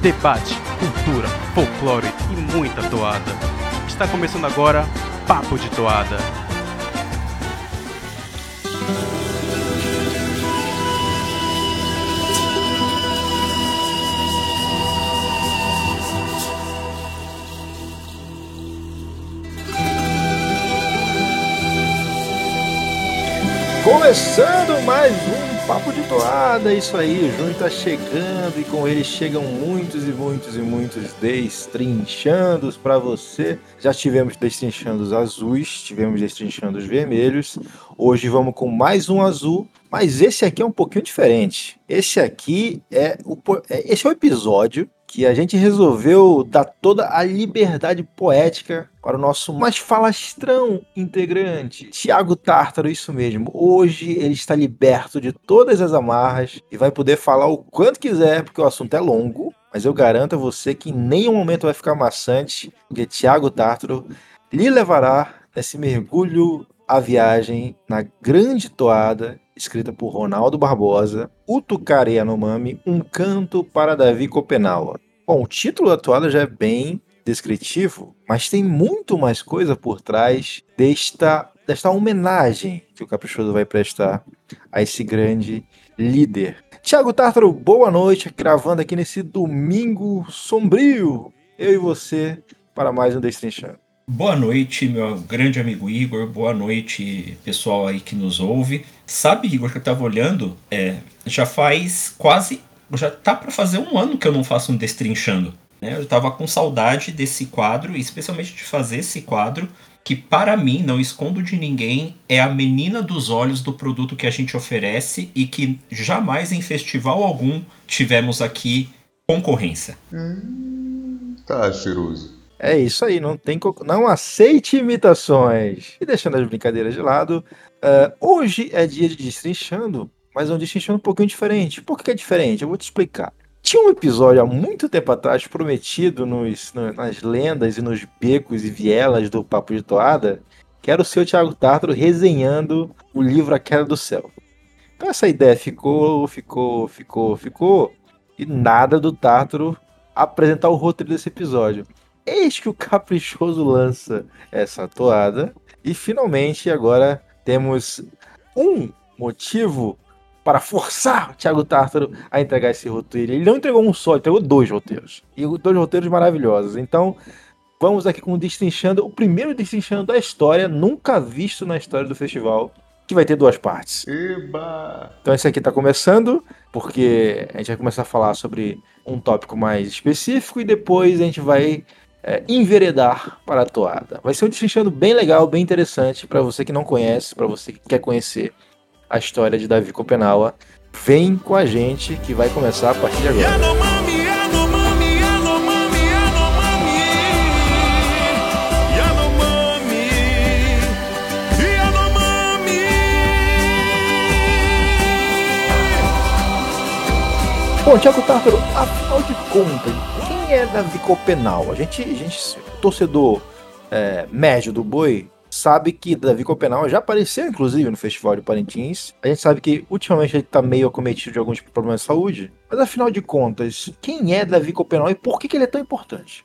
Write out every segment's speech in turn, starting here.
debate, cultura, folclore e muita toada. Está começando agora Papo de Toada. Começando mais um Papo de Toada, isso aí, o Junho tá chegando e com ele chegam muitos e muitos e muitos destrinchados para você. Já tivemos destrinchando os azuis, tivemos destrinchando os vermelhos, hoje vamos com mais um azul, mas esse aqui é um pouquinho diferente. Esse aqui é o, é, esse é o episódio que a gente resolveu dar toda a liberdade poética para o nosso mais falastrão integrante, Tiago Tártaro, isso mesmo. Hoje ele está liberto de todas as amarras e vai poder falar o quanto quiser, porque o assunto é longo, mas eu garanto a você que em nenhum momento vai ficar maçante, porque Tiago Tártaro lhe levará nesse mergulho à viagem na grande toada escrita por Ronaldo Barbosa, Utucare Yanomami, Um Canto para Davi Copenaua. Bom, o título da toada já é bem descritivo, mas tem muito mais coisa por trás desta, desta homenagem que o Caprichoso vai prestar a esse grande líder. Tiago Tártaro, boa noite, gravando aqui nesse domingo sombrio, eu e você, para mais um Destrinchando. Boa noite, meu grande amigo Igor. Boa noite, pessoal aí que nos ouve. Sabe, Igor, que eu tava olhando, é, já faz quase. Já tá para fazer um ano que eu não faço um destrinchando. Né? Eu tava com saudade desse quadro, especialmente de fazer esse quadro, que para mim, não escondo de ninguém, é a menina dos olhos do produto que a gente oferece e que jamais em festival algum tivemos aqui concorrência. Hum, tá, cheiroso. É isso aí, não tem não aceite imitações. E deixando as brincadeiras de lado, uh, hoje é dia de destrinchando, mas é um destrinchando um pouquinho diferente. Por que é diferente? Eu vou te explicar. Tinha um episódio há muito tempo atrás prometido nos, no, nas lendas e nos becos e vielas do Papo de Toada, que era o seu Thiago Tartaro resenhando o livro A Queda do Céu. Então essa ideia ficou, ficou, ficou, ficou, e nada do Tartaro apresentar o roteiro desse episódio. Eis que o Caprichoso lança essa toada. E finalmente agora temos um motivo para forçar o Thiago Tártaro a entregar esse roteiro. Ele não entregou um só, ele entregou dois roteiros. E dois roteiros maravilhosos. Então, vamos aqui com o Destrinchando, o primeiro Destrinchando da história, nunca visto na história do festival, que vai ter duas partes. Eba! Então esse aqui está começando, porque a gente vai começar a falar sobre um tópico mais específico e depois a gente vai é, enveredar para a toada. Vai ser um destrinchando bem legal, bem interessante para você que não conhece, para você que quer conhecer a história de Davi Copenaua. Vem com a gente que vai começar a partir de agora. Bom, Tiago Tártaro, afinal de contas, é Davi Copenau? A gente, a gente torcedor é, médio do Boi, sabe que Davi Copenau já apareceu, inclusive, no Festival de Parintins. A gente sabe que ultimamente ele está meio acometido de alguns problemas de saúde. Mas afinal de contas, quem é Davi Copenau e por que, que ele é tão importante?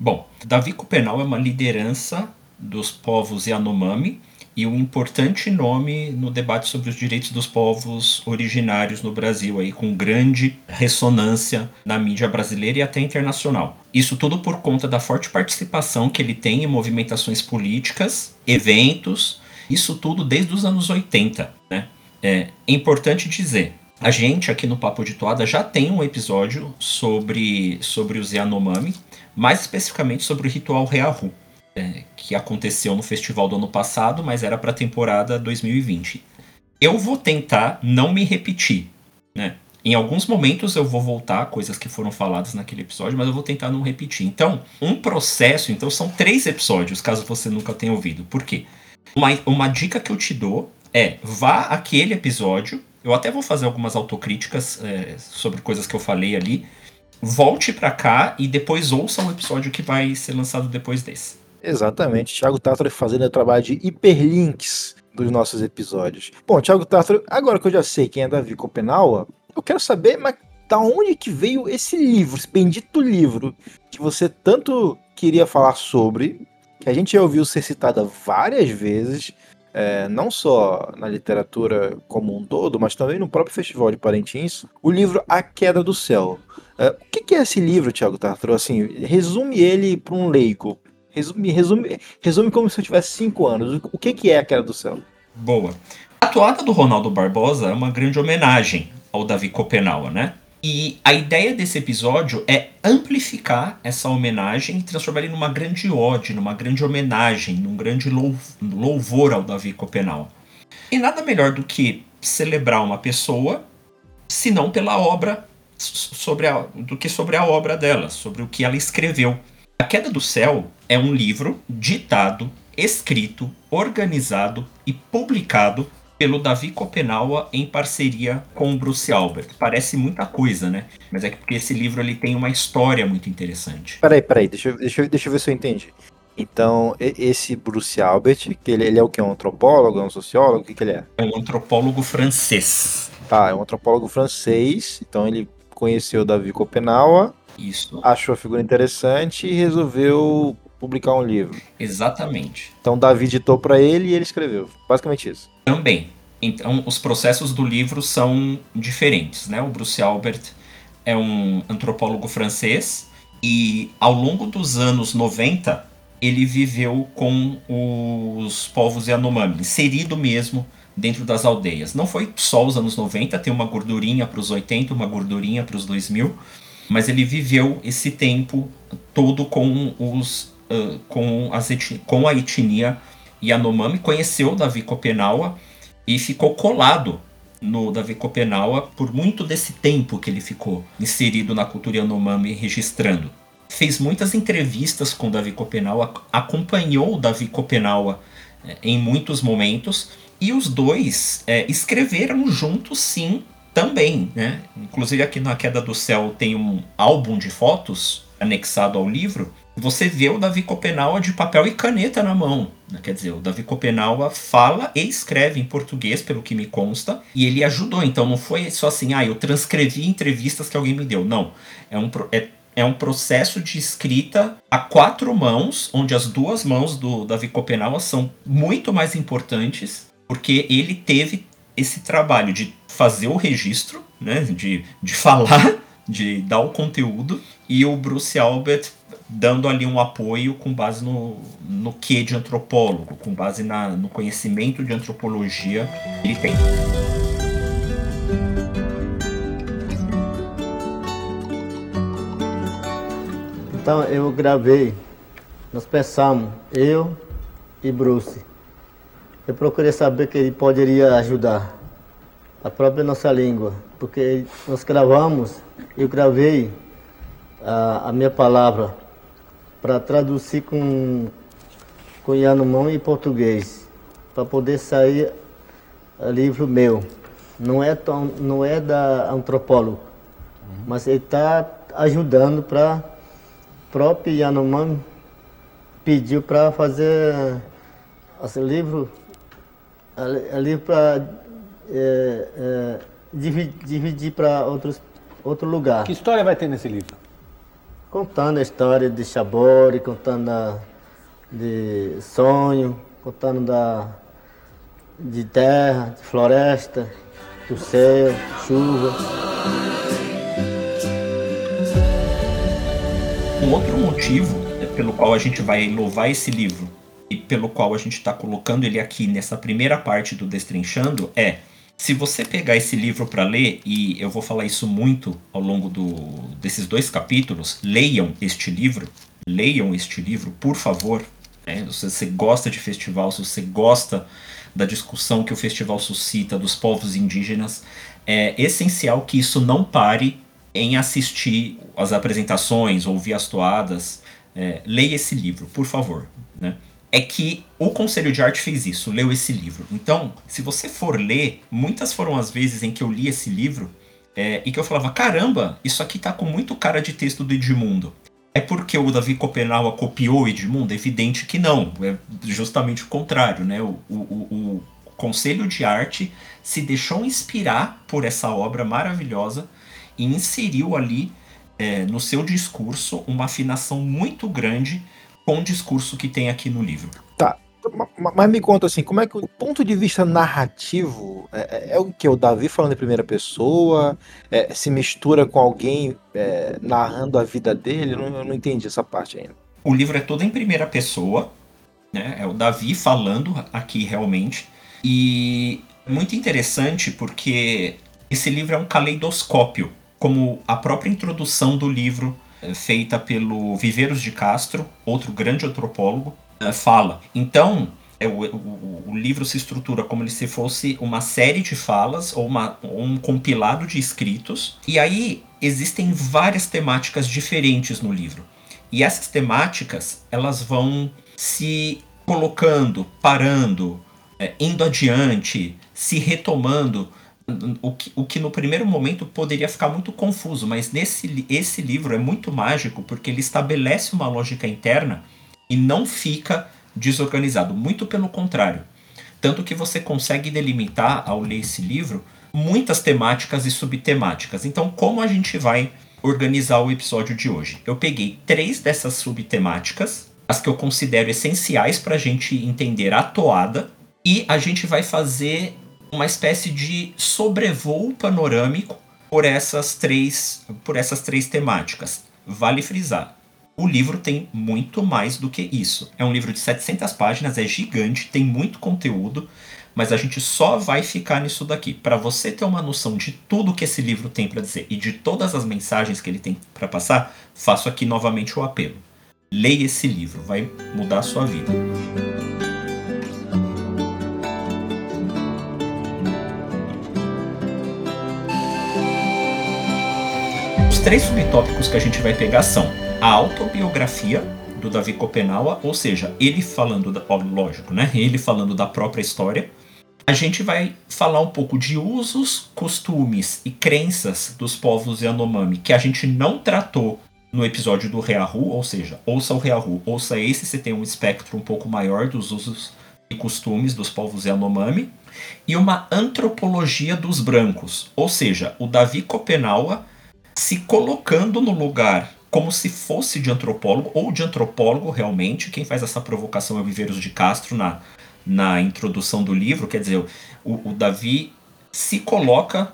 Bom, Davi Copenau é uma liderança dos povos Yanomami e um importante nome no debate sobre os direitos dos povos originários no Brasil, aí, com grande ressonância na mídia brasileira e até internacional. Isso tudo por conta da forte participação que ele tem em movimentações políticas, eventos, isso tudo desde os anos 80. Né? É importante dizer, a gente aqui no Papo de Toada já tem um episódio sobre, sobre os Yanomami, mais especificamente sobre o ritual Reahu é, que aconteceu no festival do ano passado, mas era para a temporada 2020. Eu vou tentar não me repetir, né? Em alguns momentos eu vou voltar coisas que foram faladas naquele episódio, mas eu vou tentar não repetir. Então, um processo, então são três episódios, caso você nunca tenha ouvido. Por quê? Uma, uma dica que eu te dou é vá aquele episódio. Eu até vou fazer algumas autocríticas é, sobre coisas que eu falei ali. Volte para cá e depois ouça o episódio que vai ser lançado depois desse. Exatamente. Thiago Tátaro fazendo o trabalho de hiperlinks dos nossos episódios. Bom, Thiago Tátaro, agora que eu já sei quem é Davi Copenaua, eu quero saber, mas da onde que veio esse livro, esse bendito livro, que você tanto queria falar sobre, que a gente já ouviu ser citada várias vezes, é, não só na literatura como um todo, mas também no próprio Festival de Parintins, o livro A Queda do Céu. É, o que, que, é esse livro, Thiago Tartaro? Assim, resume ele para um leigo. Resume, resume, resume como se eu tivesse cinco anos. O que, que é A Queda do Céu? Boa. A toada do Ronaldo Barbosa é uma grande homenagem ao Davi Copenaua, né? E a ideia desse episódio é amplificar essa homenagem e transformar ele numa grande ode, numa grande homenagem, num grande louvor ao Davi Copenal. E nada melhor do que celebrar uma pessoa, se não pela obra sobre a, do que sobre a obra dela, sobre o que ela escreveu. A Queda do Céu é um livro ditado, escrito, organizado e publicado pelo Davi Copenaua em parceria com o Bruce Albert. Parece muita coisa, né? Mas é porque esse livro ele tem uma história muito interessante. Peraí, peraí, deixa, eu, deixa, eu, deixa eu ver se eu entendi. Então, esse Bruce Albert, que ele, ele é o que? Um antropólogo, é um sociólogo? O que, que ele é? É um antropólogo francês. Tá, é um antropólogo francês. Então ele conheceu o Davi Copenaua. Isso. Achou a figura interessante e resolveu publicar um livro. Exatamente. Então Davi ditou para ele e ele escreveu. Basicamente isso. Também. Então os processos do livro são diferentes, né? O Bruce Albert é um antropólogo francês e ao longo dos anos 90 ele viveu com os povos Yanomami, inserido mesmo dentro das aldeias. Não foi só os anos 90, tem uma gordurinha para os 80, uma gordurinha para os 2000, mas ele viveu esse tempo todo com os com, as com a etnia Yanomami, conheceu Davi Copenaua e ficou colado no Davi Copenaua por muito desse tempo que ele ficou inserido na cultura Yanomami registrando. Fez muitas entrevistas com Davi Copenaua, acompanhou Davi Copenaua em muitos momentos e os dois escreveram juntos sim também, né? Inclusive aqui na Queda do Céu tem um álbum de fotos anexado ao livro você vê o Davi Copenaua de papel e caneta na mão. Né? Quer dizer, o Davi Copenaua fala e escreve em português, pelo que me consta, e ele ajudou. Então não foi só assim, ah, eu transcrevi entrevistas que alguém me deu. Não. É um, é, é um processo de escrita a quatro mãos, onde as duas mãos do Davi Copenaua são muito mais importantes, porque ele teve esse trabalho de fazer o registro, né, de, de falar, de dar o conteúdo, e o Bruce Albert dando ali um apoio com base no, no que de antropólogo, com base na, no conhecimento de antropologia que ele tem. Então eu gravei, nós pensamos, eu e Bruce. Eu procurei saber que ele poderia ajudar a própria nossa língua, porque nós gravamos, eu gravei a, a minha palavra para traduzir com, com Yanomami e português, para poder sair livro meu. Não é, tão, não é da antropólogo, uhum. mas ele está ajudando para próprio Yanomami pediu para fazer esse livro, livro para é, é, dividir, dividir para outros outro lugar. Que história vai ter nesse livro? contando a história de Chabore, contando a, de sonho, contando da, de terra, de floresta, do céu, chuva. Um outro motivo pelo qual a gente vai louvar esse livro pelo qual a gente está colocando ele aqui nessa primeira parte do Destrinchando é se você pegar esse livro para ler, e eu vou falar isso muito ao longo do, desses dois capítulos, leiam este livro, leiam este livro, por favor. Né? Se você gosta de festival, se você gosta da discussão que o festival suscita dos povos indígenas, é essencial que isso não pare em assistir as apresentações, ouvir as toadas. É, leia esse livro, por favor. Né? É que o Conselho de Arte fez isso, leu esse livro. Então, se você for ler, muitas foram as vezes em que eu li esse livro é, e que eu falava: caramba, isso aqui tá com muito cara de texto do Edmundo. É porque o Davi Copenaua copiou Edmundo? É evidente que não. É justamente o contrário, né? O, o, o, o Conselho de Arte se deixou inspirar por essa obra maravilhosa e inseriu ali é, no seu discurso uma afinação muito grande com o discurso que tem aqui no livro. Tá. Mas me conta assim, como é que o ponto de vista narrativo é, é, é o que? O Davi falando em primeira pessoa? É, se mistura com alguém é, narrando a vida dele? Eu não, eu não entendi essa parte ainda. O livro é todo em primeira pessoa, né? É o Davi falando aqui realmente. E muito interessante porque esse livro é um caleidoscópio, como a própria introdução do livro, feita pelo Viveiros de Castro, outro grande antropólogo, é, fala. Então, é, o, o, o, livro se estrutura como se fosse uma série de falas ou uma, um compilado de escritos. E aí existem várias temáticas diferentes no livro. E essas temáticas elas vão se colocando, parando, é, indo adiante, se retomando. O que, o que no primeiro momento poderia ficar muito confuso, mas nesse esse livro é muito mágico porque ele estabelece uma lógica interna e não fica desorganizado, muito pelo contrário. Tanto que você consegue delimitar, ao ler esse livro, muitas temáticas e subtemáticas. Então, como a gente vai organizar o episódio de hoje? Eu peguei três dessas subtemáticas, as que eu considero essenciais para a gente entender a toada, e a gente vai fazer uma espécie de sobrevoo panorâmico por essas três, por essas três temáticas. Vale frisar, o livro tem muito mais do que isso. É um livro de 700 páginas, é gigante, tem muito conteúdo, mas a gente só vai ficar nisso daqui. Para você ter uma noção de tudo que esse livro tem para dizer e de todas as mensagens que ele tem para passar, faço aqui novamente o apelo. Leia esse livro, vai mudar a sua vida. Três subtópicos que a gente vai pegar são a autobiografia do Davi Copenaua, ou seja, ele falando, da, lógico, né? Ele falando da própria história. A gente vai falar um pouco de usos, costumes e crenças dos povos Yanomami que a gente não tratou no episódio do Reahu, ou seja, ouça o Reahu, ouça esse, você tem um espectro um pouco maior dos usos e costumes dos povos Yanomami, e uma antropologia dos brancos, ou seja, o Davi Copenaua se colocando no lugar como se fosse de antropólogo, ou de antropólogo realmente. Quem faz essa provocação é o Viveiros de Castro na, na introdução do livro. Quer dizer, o, o Davi se coloca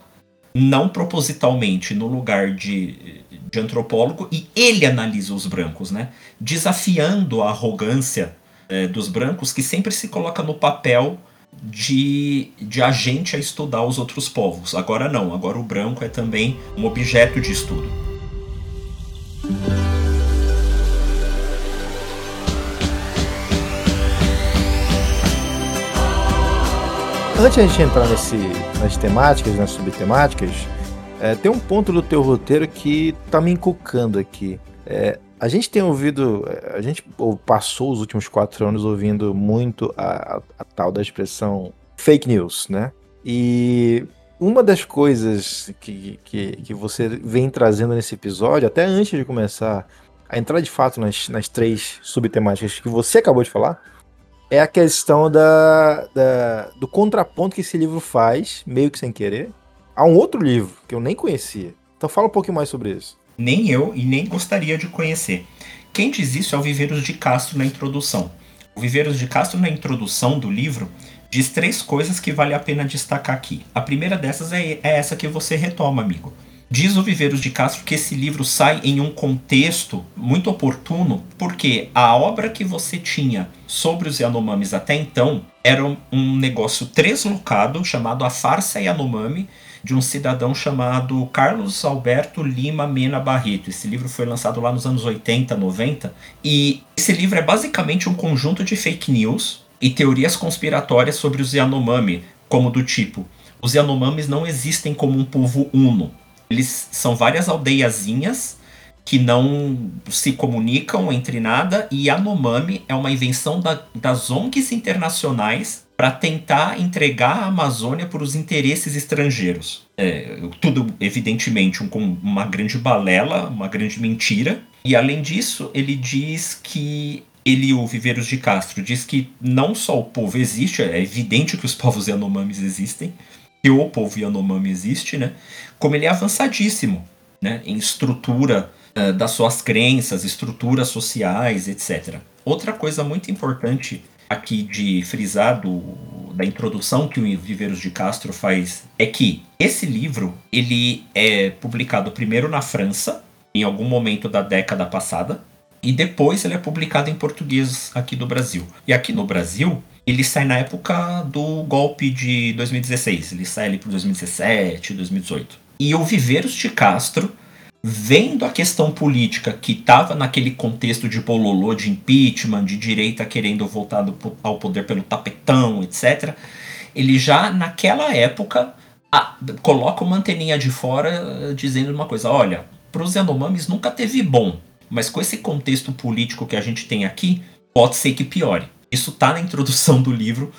não propositalmente no lugar de, de antropólogo e ele analisa os brancos, né? Desafiando a arrogância é, dos brancos que sempre se coloca no papel de, de agente a estudar os outros povos. Agora não, agora o branco é também um objeto de estudo. Antes de a gente entrar nesse, nas temáticas, nas subtemáticas, é, tem um ponto do teu roteiro que tá me encucando aqui. É, a gente tem ouvido, é, a gente passou os últimos quatro anos ouvindo muito a, a, a tal da expressão fake news, né? E uma das coisas que, que, que, você vem trazendo nesse episódio, até antes de começar a entrar de fato nas, nas três subtemáticas que você acabou de falar, é a questão da, da, do contraponto que esse livro faz, meio que sem querer, a um outro livro que eu nem conhecia. Então fala um pouquinho mais sobre isso. Nem eu e nem gostaria de conhecer. Quem diz isso é o Viveiros de Castro na introdução. O Viveiros de Castro na introdução do livro diz três coisas que vale a pena destacar aqui. A primeira dessas é, é essa que você retoma, amigo. Diz o Viveiros de Castro que esse livro sai em um contexto muito oportuno, porque a obra que você tinha sobre os Yanomamis até então era um negócio translocado chamado A Farsa Yanomami, de um cidadão chamado Carlos Alberto Lima Mena Barreto. Esse livro foi lançado lá nos anos 80, 90, e esse livro é basicamente um conjunto de fake news e teorias conspiratórias sobre os Yanomami, como do tipo: os Yanomamis não existem como um povo uno. Eles são várias aldeiazinhas que não se comunicam entre nada e Yanomami é uma invenção da, das ONGs internacionais para tentar entregar a Amazônia para os interesses estrangeiros. É, tudo, evidentemente, um, uma grande balela, uma grande mentira. E além disso, ele diz que ele, o Viveiros de Castro, diz que não só o povo existe, é evidente que os povos Yanomamis existem, que o povo Yanomami existe, né? Como ele é avançadíssimo, né? Em estrutura uh, das suas crenças, estruturas sociais, etc. Outra coisa muito importante aqui de frisar do, da introdução que o Viveiros de Castro faz é que esse livro ele é publicado primeiro na França, em algum momento da década passada, e depois ele é publicado em português aqui no Brasil. E aqui no Brasil, ele sai na época do golpe de 2016, ele sai ali por 2017, 2018. E o Viveiros de Castro vendo a questão política que estava naquele contexto de bololô, de impeachment, de direita querendo voltar do, ao poder pelo tapetão, etc., ele já naquela época a, coloca uma anteninha de fora eh, dizendo uma coisa: olha, para os Yanomamis nunca teve bom, mas com esse contexto político que a gente tem aqui, pode ser que piore. Isso está na introdução do livro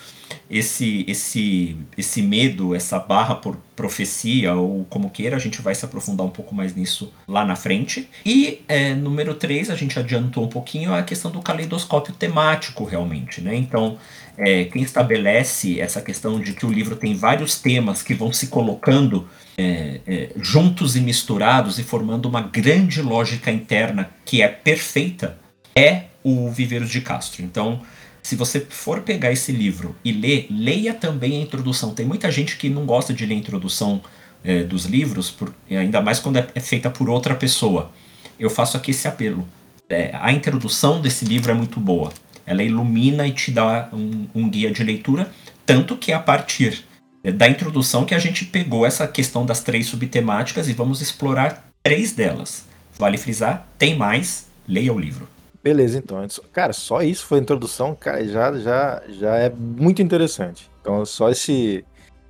esse esse esse medo, essa barra por profecia ou como queira, a gente vai se aprofundar um pouco mais nisso lá na frente. E é, número 3, a gente adiantou um pouquinho a questão do caleidoscópio temático realmente, né? Então, é, quem estabelece essa questão de que o livro tem vários temas que vão se colocando é, é, juntos e misturados e formando uma grande lógica interna que é perfeita é o Viveiros de Castro. Então, se você for pegar esse livro e ler, leia também a introdução. Tem muita gente que não gosta de ler a introdução é, dos livros, por, ainda mais quando é, é, feita por outra pessoa. Eu faço aqui esse apelo. É, a introdução desse livro é muito boa. Ela ilumina e te dá um, um guia de leitura, tanto que é a partir é, da introdução que a gente pegou essa questão das três subtemáticas e vamos explorar três delas. Vale frisar, tem mais, leia o livro. Beleza, então. Cara, só isso foi a introdução, cara, já, já, já é muito interessante. Então, só esse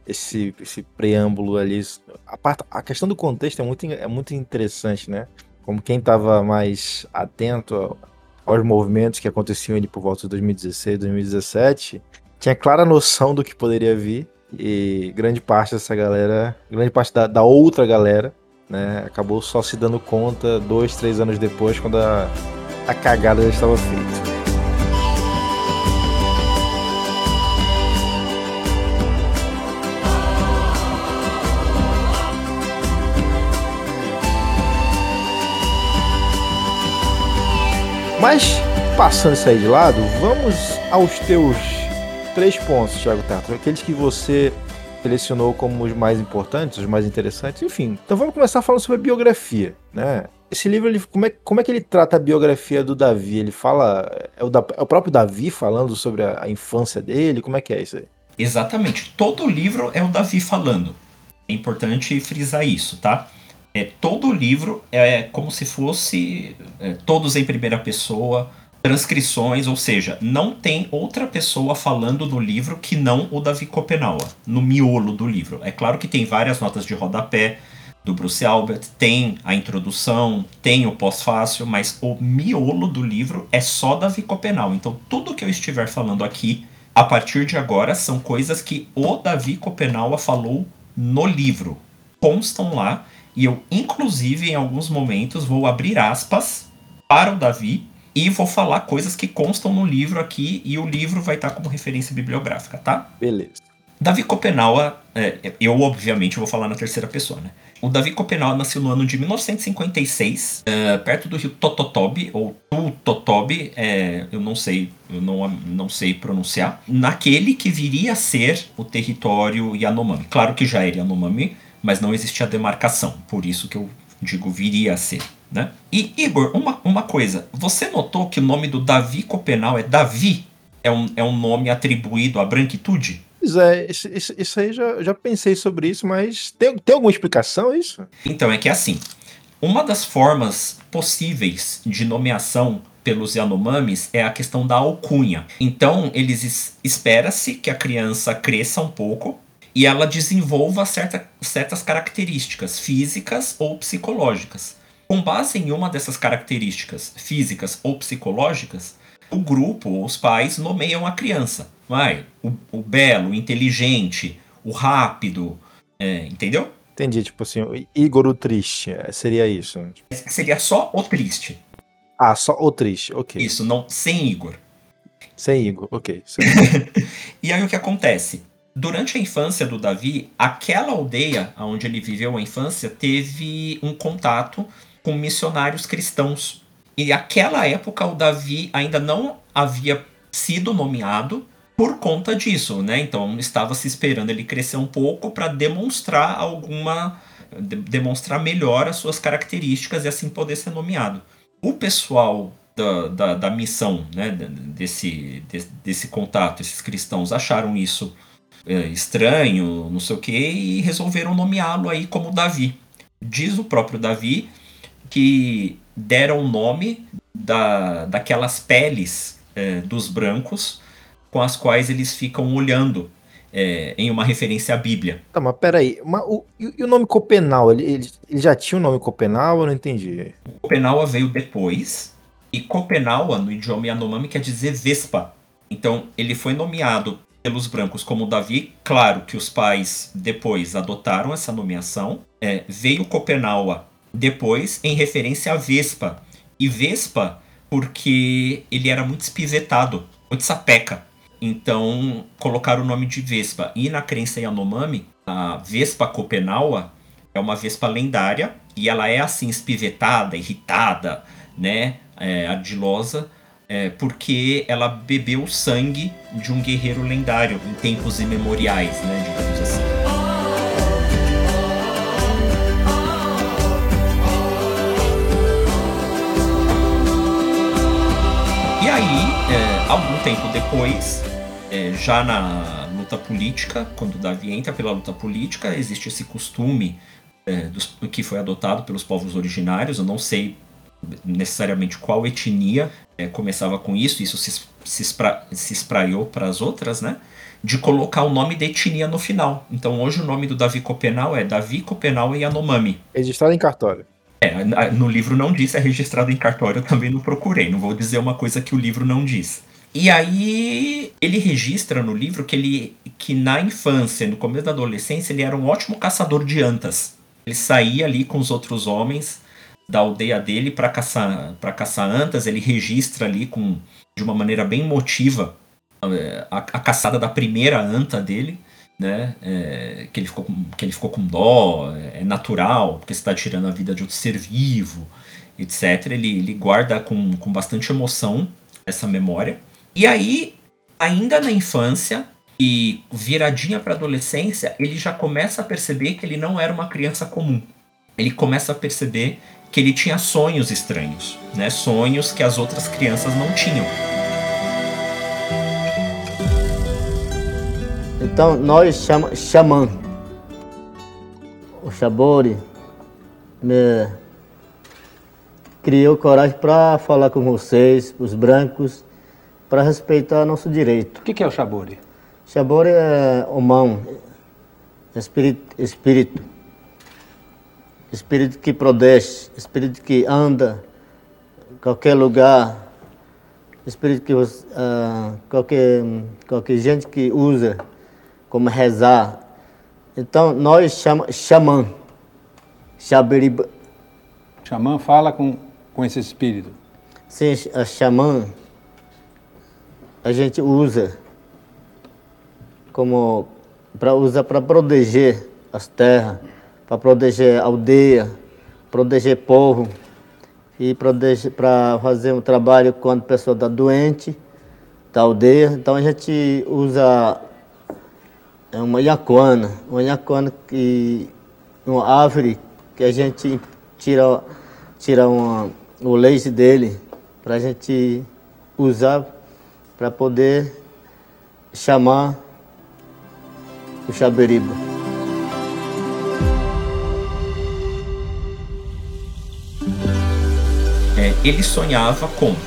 esse, esse preâmbulo ali. A, part, a questão do contexto é muito, é muito interessante, né? Como quem estava mais atento aos movimentos que aconteciam ali por volta de 2016, 2017, tinha clara noção do que poderia vir. E grande parte dessa galera, grande parte da, da outra galera, né, acabou só se dando conta dois, três anos depois, quando a a cagada já estava feita. Mas, passando isso aí de lado, vamos aos teus três pontos, Thiago Tartar. Aqueles que você selecionou como os mais importantes, os mais interessantes, enfim. Então vamos começar falando sobre a biografia, né? Esse livro, ele, como, é, como é que ele trata a biografia do Davi? Ele fala. É o, da, é o próprio Davi falando sobre a, a, infância dele? Como é que é isso aí? Exatamente. Todo livro é o Davi falando. É importante frisar isso, tá? É, todo livro é como se fosse é, todos em primeira pessoa, transcrições, ou seja, não tem outra pessoa falando no livro que não o Davi Copenaua, no miolo do livro. É claro que tem várias notas de rodapé, do Bruce Albert, tem a introdução, tem o pós-fácil, mas o miolo do livro é só Davi Copenau. Então, tudo que eu estiver falando aqui, a partir de agora, são coisas que o Davi Copenau falou no livro. Constam lá, e eu, inclusive, em alguns momentos, vou abrir aspas para o Davi e vou falar coisas que constam no livro aqui, e o livro vai estar como referência bibliográfica, tá? Beleza. Davi Copenaua, é, eu obviamente vou falar na terceira pessoa, né? O Davi Copenaua nasceu no ano de 1956, é, perto do rio Tototobi, ou Tutotobi, é, eu não sei, eu não, não sei pronunciar, naquele que viria a ser o território Yanomami. Claro que já era Yanomami, mas não existia demarcação, por isso que eu digo viria a ser. Né? E Igor, uma, uma coisa, você notou que o nome do Davi Copenau é Davi? É um, é um nome atribuído à branquitude? Pois é, isso, isso, isso aí já, já pensei sobre isso, mas tem, tem alguma explicação isso? Então, é que é assim, uma das formas possíveis de nomeação pelos Yanomamis é a questão da alcunha. Então, eles espera-se que a criança cresça um pouco e ela desenvolva certa, certas características físicas ou psicológicas. Com base em uma dessas características físicas ou psicológicas, o grupo ou os pais nomeiam a criança. Vai, o, o belo, o inteligente, o rápido, é, entendeu? Entendi, tipo assim, o Igor o triste, é, seria isso. Seria só o triste. Ah, só o triste, ok. Isso, não sem Igor. Sem Igor, ok. e aí o que acontece? Durante a infância do Davi, aquela aldeia onde ele viveu a infância teve um contato com missionários cristãos. E aquela época o Davi ainda não havia sido nomeado por conta disso, né? Então estava se esperando ele crescer um pouco para demonstrar alguma de, demonstrar melhor as suas características e assim poder ser nomeado. O pessoal da, da, da missão, né, desse, desse, desse contato, esses cristãos acharam isso estranho, não sei o que, e resolveram nomeá-lo aí como Davi. Diz o próprio Davi que deram o nome da, daquelas peles é, dos brancos com as quais eles ficam olhando é, em uma referência à Bíblia. Tá, mas peraí, mas o, e o nome Copenau? Ele, ele, ele, já tinha o nome Copenau? Eu não entendi. Copenau veio depois, e Copenau, no idioma Yanomami, quer dizer Vespa. Então, ele foi nomeado pelos brancos como Davi. Claro que os pais depois adotaram essa nomeação. É, veio Copenaua depois em referência a Vespa. E Vespa porque ele era muito espivetado, muito sapeca. Então colocaram o nome de Vespa. E na crença Yanomami, a Vespa Copenaua é uma Vespa lendária e ela é assim espivetada, irritada, né, é, ardilosa, é, porque ela bebeu o sangue de um guerreiro lendário em tempos imemoriais, né, digamos assim. E aí, é, algum tempo depois, é, já na luta política, quando Davi entra pela luta política, existe esse costume é, dos, que foi adotado pelos povos originários. Eu não sei necessariamente qual etnia é, começava com isso, isso se, se, espra, se espraiou para as outras, né? De colocar o nome da etnia no final. Então hoje o nome do Davi Copenal é Davi Copenal Yanomami. Registrado em cartório. É, no livro não diz, é registrado em cartório, eu também não procurei. Não vou dizer uma coisa que o livro não diz. E aí ele registra no livro que ele que na infância, no começo da adolescência, ele era um ótimo caçador de antas. Ele saía ali com os outros homens da aldeia dele para caçar para caçar antas, ele registra ali com de uma maneira bem emotiva eh, a, a caçada da primeira anta dele, né? É, que ele ficou com, que ele ficou com dó, é natural, porque está tirando a vida de outro ser vivo, etc. Ele, ele guarda com, com bastante emoção essa memória. E aí, ainda na infância e viradinha para adolescência, ele já começa a perceber que ele não era uma criança comum. Ele começa a perceber que ele tinha sonhos estranhos, né? Sonhos que as outras crianças não tinham. Então nós chama xamã. O Xabori me criou coragem para falar com vocês, os brancos, para respeitar nosso direito. O que é o Xabori? Xabori é mão, espírito, espírito. Espírito que protege, espírito que anda em qualquer lugar, espírito que uh, qualquer, qualquer gente que usa como rezar. Então nós chamamos xamã, xaberiba. Xamã fala com, com esse espírito. Sim, a xamã a gente usa como para usar para proteger as terras, para proteger aldeia, proteger povo e para fazer um trabalho quando a pessoa está doente da aldeia. Então a gente usa uma iacuana, uma iacuana que uma árvore que a gente tira tira uma, o leite dele para a gente usar para poder chamar o Xaberiba. É, ele sonhava com uh,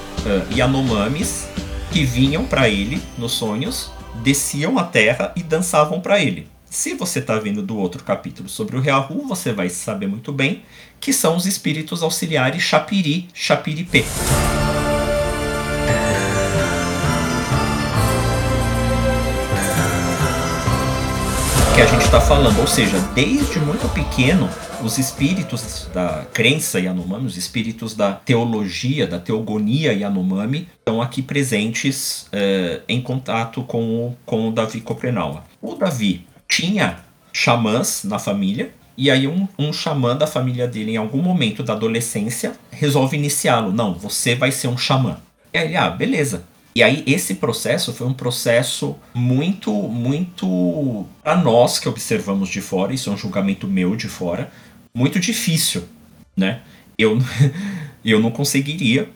Yanomamis que vinham para ele nos sonhos, desciam a terra e dançavam para ele. Se você está vendo do outro capítulo sobre o Reahu, você vai saber muito bem que são os espíritos auxiliares Chapiri, Chapiripê. Que a gente está falando. Ou seja, desde muito pequeno, os espíritos da crença Yanomami, os espíritos da teologia, da teogonia Yanomami, estão aqui presentes é, em contato com o, com o Davi Coprenaua. O Davi tinha xamãs na família, e aí um, um xamã da família dele, em algum momento da adolescência, resolve iniciá-lo. Não, você vai ser um xamã. E aí ele, ah, beleza. E aí esse processo foi um processo muito, muito para nós que observamos de fora, isso é um julgamento meu de fora, muito difícil, né? Eu, eu não conseguiria.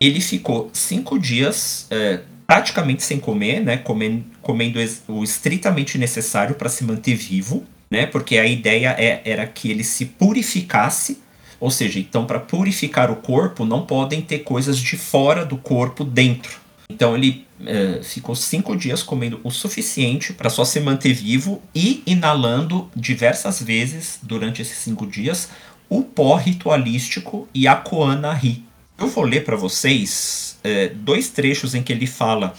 Ele ficou cinco dias é, praticamente sem comer, né? Comendo, comendo o estritamente necessário para se manter vivo, né? Porque a ideia é, era que ele se purificasse ou seja, então para purificar o corpo não podem ter coisas de fora do corpo dentro. Então ele é, ficou cinco dias comendo o suficiente para só se manter vivo e inalando diversas vezes durante esses cinco dias o pó ritualístico e a Koana Ri. Eu vou ler para vocês é, dois trechos em que ele fala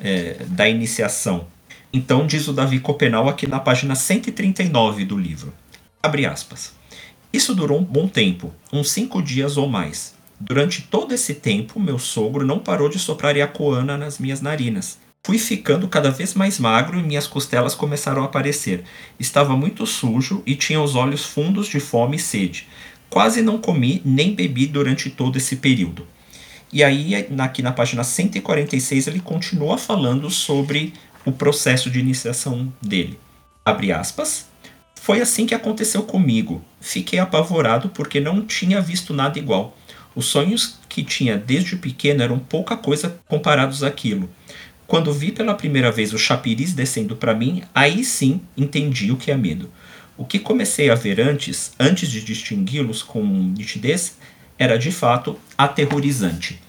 é, da iniciação. Então diz o Davi Copenal aqui na página 139 do livro. Abre aspas. Isso durou um bom tempo, uns cinco dias ou mais. Durante todo esse tempo, meu sogro não parou de soprar iacoana nas minhas narinas. Fui ficando cada vez mais magro e minhas costelas começaram a aparecer. Estava muito sujo e tinha os olhos fundos de fome e sede. Quase não comi nem bebi durante todo esse período. E aí, aqui na página 146, ele continua falando sobre o processo de iniciação dele. Abre aspas. Foi assim que aconteceu comigo. Fiquei apavorado porque não tinha visto nada igual. Os sonhos que tinha desde pequeno eram pouca coisa comparados àquilo. Quando vi pela primeira vez o chapiris descendo para mim, aí sim entendi o que é medo. O que comecei a ver antes, antes de distingui-los com nitidez, era de fato aterrorizante.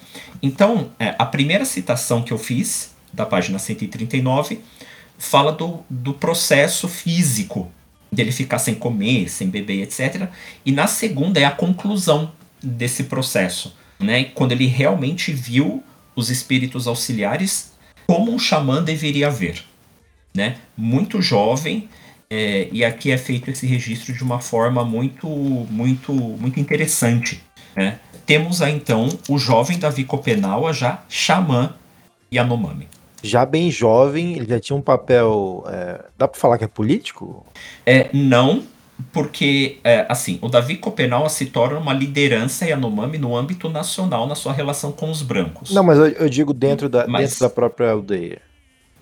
Então, é, a primeira citação que eu fiz, da página 139, fala do, do processo físico dele ficar sem comer, sem beber, etc. E na segunda é a conclusão desse processo, né? Quando ele realmente viu os espíritos auxiliares como um xamã deveria ver, né? Muito jovem é, e aqui é feito esse registro de uma forma muito, muito, muito interessante, né? Temos aí então o jovem Davi Copenaua já xamã Yanomami. Já bem jovem, ele já tinha um papel. É, dá para falar que é político? É, não, porque, é, assim, o Davi Copenau se torna uma liderança Yanomami no âmbito nacional na sua relação com os brancos. Não, mas eu, eu digo dentro da, mas, dentro da própria aldeia.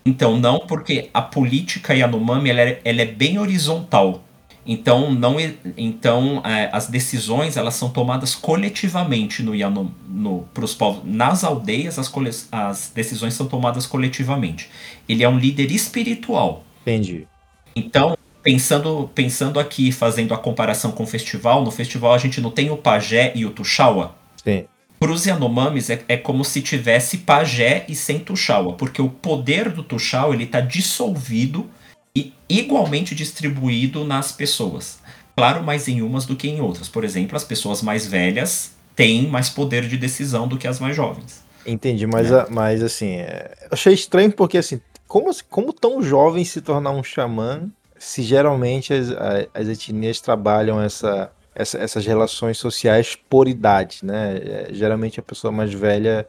Então, não, porque a política Yanomami ela é, ela é bem horizontal. Então, não, então é, as decisões elas são tomadas coletivamente no Yanom, no, pros povos. Nas aldeias, as, as decisões são tomadas coletivamente. Ele é um líder espiritual. Entendi. Então, pensando, pensando aqui, fazendo a comparação com o festival, no festival a gente não tem o pajé e o tuxaua. Sim. Para os Yanomamis é, é como se tivesse pajé e sem tuxaua, porque o poder do tuxaua ele está dissolvido e igualmente distribuído nas pessoas. Claro, mais em umas do que em outras. Por exemplo, as pessoas mais velhas têm mais poder de decisão do que as mais jovens. Entendi, mas, é. mas assim, é, achei estranho porque assim, como, como tão jovem se tornar um xamã se geralmente as, as etnias trabalham essa, essa, essas relações sociais por idade, né? É, geralmente a pessoa mais velha,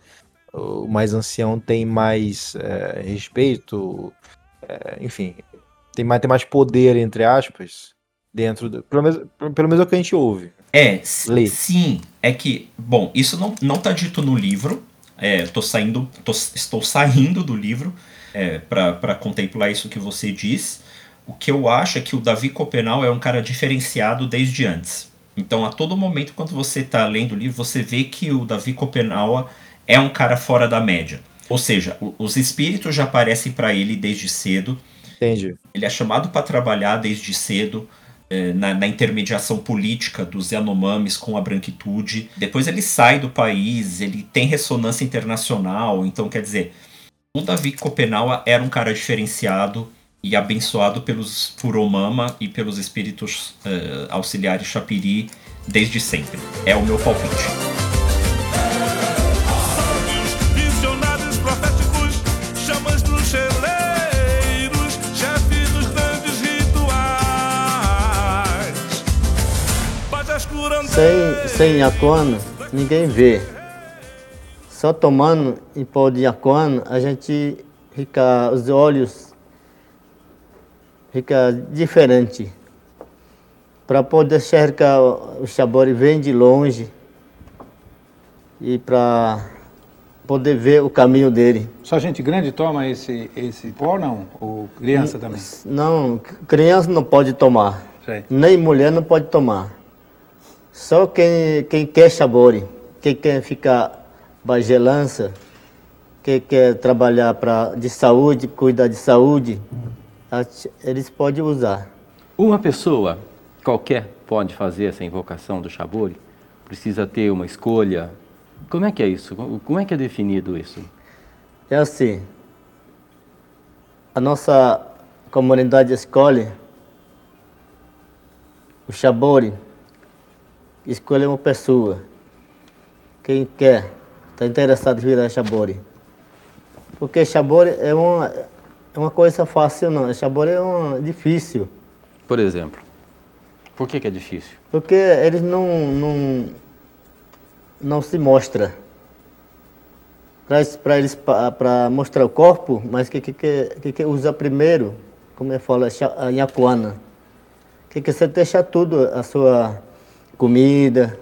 o mais ancião tem mais é, respeito, é, enfim, tem mais, tem mais poder, entre aspas, dentro do. Pelo menos, pelo menos é o que a gente ouve. É, Lê. sim. É que, bom, isso não, não tá dito no livro. É, tô saindo, tô, estou saindo do livro é, para contemplar isso que você diz o que eu acho é que o Davi Copenal é um cara diferenciado desde antes. Então, a todo momento, quando você está lendo o livro, você vê que o Davi Copenau é um cara fora da média. Ou seja, os espíritos já aparecem para ele desde cedo. Entendi. Ele é chamado para trabalhar desde cedo. É, na, na, intermediação política dos Yanomamis com a branquitude. Depois ele sai do país, ele tem ressonância internacional. Então, quer dizer, o Davi Copenau era um cara diferenciado e abençoado pelos Furomama e pelos espíritos uh, auxiliares Chapiri desde sempre. É o meu palpite. sem, sem iacono, ninguém vê. Só tomando em pó de iacono, a gente fica os olhos fica diferente. Para poder enxergar o Xabori vem de longe e para poder ver o caminho dele. Só gente grande toma esse, esse pó, não? Ou criança também? Não, criança não pode tomar. Sei. Nem mulher não pode tomar. Só quem, quem quer Xabori, quem quer ficar bagelança, quem quer trabalhar pra, de saúde, cuidar de saúde, at- eles podem usar. Uma pessoa qualquer pode fazer essa invocação do Shabori? Precisa ter uma escolha? Como é que é isso? Como é que é definido isso? É assim, a nossa comunidade escolhe o Xabori, escolhe uma pessoa. Quem quer, está interessado em virar Xabori. Porque Xabori é uma, é uma coisa fácil, não. Xabori é uma, difícil. Por exemplo, por que, que é difícil? Porque eles não, não, não se mostra. Para eles para mostrar o corpo, mas que que, que, que, que usa primeiro, como eu falo, a Nhacuana. Que que você deixa tudo, a sua comida,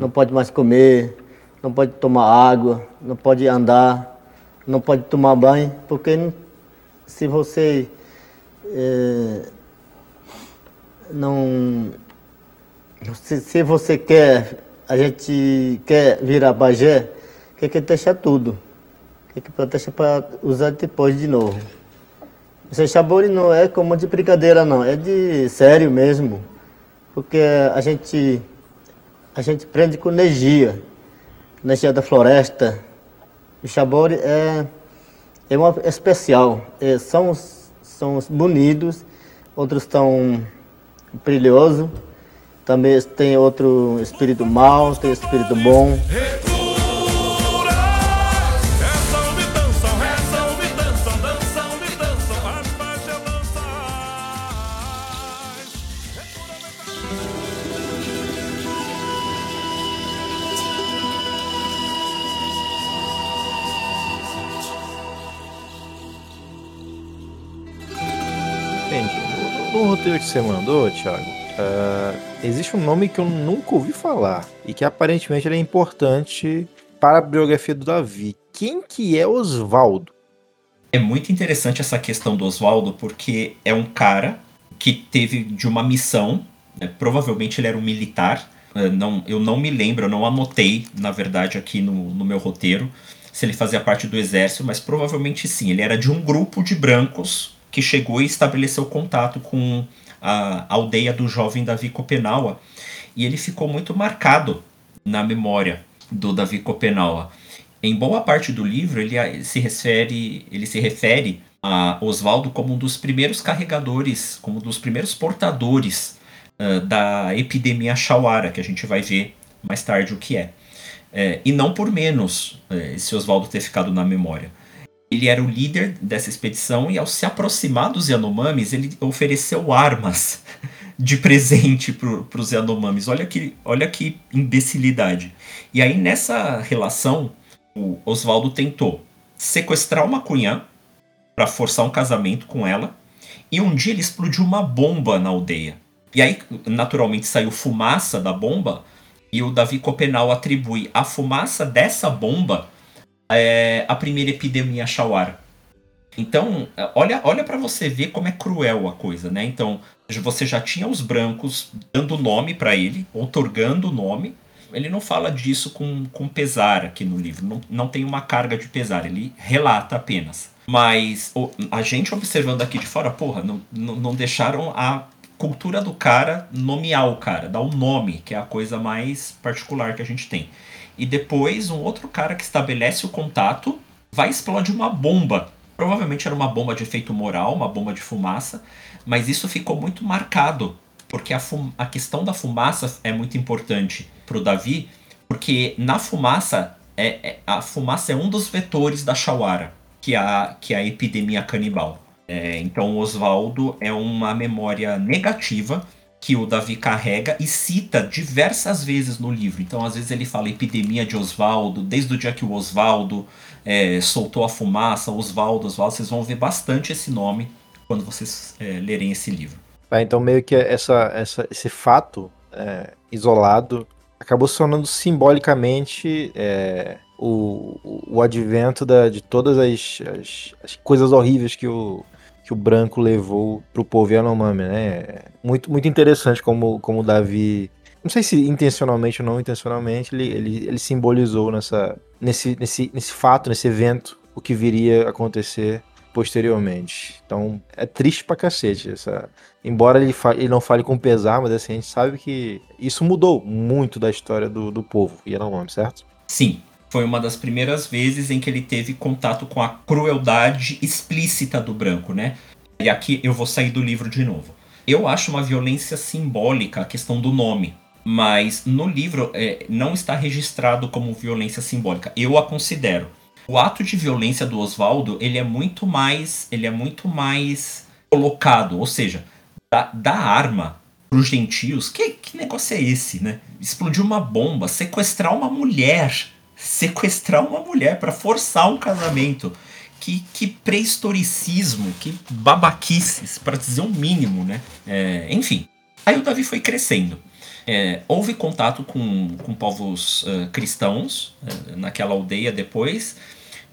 não pode mais comer, não pode tomar água, não pode andar, não pode tomar banho, porque não- se você eh, não se, se você quer, a gente quer virar Bagé, que que deixa tudo. Que que deixar para usar depois de novo. Esse Xabori não é como de brincadeira não, é de sério mesmo. Porque a gente a gente prende com energia. Energia da floresta. O Xabori é é uma especial. É, são são os bonitos, outros estão brilhoso. Também tem outro espírito mau, tem espírito bom. Roteiro que você mandou, Thiago, ah, existe um nome que eu nunca ouvi falar e que aparentemente é importante para a biografia do Davi. Quem que é Osvaldo? É muito interessante essa questão do Oswaldo, porque é um cara que teve de uma missão, né, provavelmente ele era um militar, eh, não, eu não me lembro, eu não anotei, na verdade, aqui no, no meu roteiro, se ele fazia parte do exército, mas provavelmente sim. Ele era de um grupo de brancos que chegou e estabeleceu contato com a aldeia do jovem Davi Copenaua, e ele ficou muito marcado na memória do Davi Copenaua. Em boa parte do livro, ele se refere, ele se refere a Oswaldo como um dos primeiros carregadores, como um dos primeiros portadores ah, da epidemia Shawara, que a gente vai ver mais tarde o que é. É, e não por menos esse Oswaldo ter ficado na memória. Ele era o líder dessa expedição e ao se aproximar dos Yanomamis, ele ofereceu armas de presente para os Yanomamis. Olha que, olha que imbecilidade. E aí nessa relação, o Oswaldo tentou sequestrar uma cunhã para forçar um casamento com ela. E um dia ele explodiu uma bomba na aldeia. E aí, naturalmente, saiu fumaça da bomba. E o Davi Copenal atribui a fumaça dessa bomba é, à primeira epidemia Shawara. Então, olha, olha para você ver como é cruel a coisa, né? Então, você já tinha os brancos dando nome para ele, outorgando o nome. Ele não fala disso com, com pesar aqui no livro, não, não tem uma carga de pesar, ele relata apenas. Mas o- a gente observando aqui de fora, porra, não, não, não deixaram a cultura do cara nomear o cara, dar o nome, que é a coisa mais particular que a gente tem. E depois, um outro cara que estabelece o contato vai explodir uma bomba. Provavelmente era uma bomba de efeito moral, uma bomba de fumaça, mas isso ficou muito marcado, porque a, a questão da fumaça é muito importante para o Davi, porque na fumaça, é, é- a fumaça é um dos vetores da Shawara, que é a, que é a epidemia canibal. É, então, Oswaldo é uma memória negativa que o Davi carrega e cita diversas vezes no livro. Então, às vezes ele fala epidemia de Oswaldo, desde o dia que o Oswaldo é, soltou a fumaça, Oswaldo, Oswaldo, vocês vão ver bastante esse nome quando vocês é, lerem esse livro. É, então, meio que essa, essa, esse fato é, isolado acabou se tornando simbolicamente é, o, o, o advento da, de todas as, as, as coisas horríveis que o, que o branco levou pro povo Yanomami, né? Muito, muito interessante como, como Davi, não sei se intencionalmente ou não intencionalmente, ele, ele, ele simbolizou nessa, nesse, nesse, nesse fato, nesse evento, o que viria a acontecer posteriormente. Então, é triste pra cacete. Essa... Embora ele, fale, ele não fale com pesar, mas assim, a gente sabe que isso mudou muito da história do, do povo Yanomami, certo? Sim, foi uma das primeiras vezes em que ele teve contato com a crueldade explícita do branco, né? E aqui eu vou sair do livro de novo. Eu acho uma violência simbólica a questão do nome, mas no livro é, não está registrado como violência simbólica. Eu a considero. O ato de violência do Oswaldo ele é muito mais, ele é muito mais colocado, ou seja, da, da arma para os gentios. Que, que negócio é esse, né? Explodir uma bomba, sequestrar uma mulher sequestrar uma mulher para forçar um casamento. Que, que pré-historicismo, que babaquices, para dizer o um mínimo, né? É, enfim, aí o Davi foi crescendo. É, houve contato com, com povos uh, cristãos uh, naquela aldeia depois,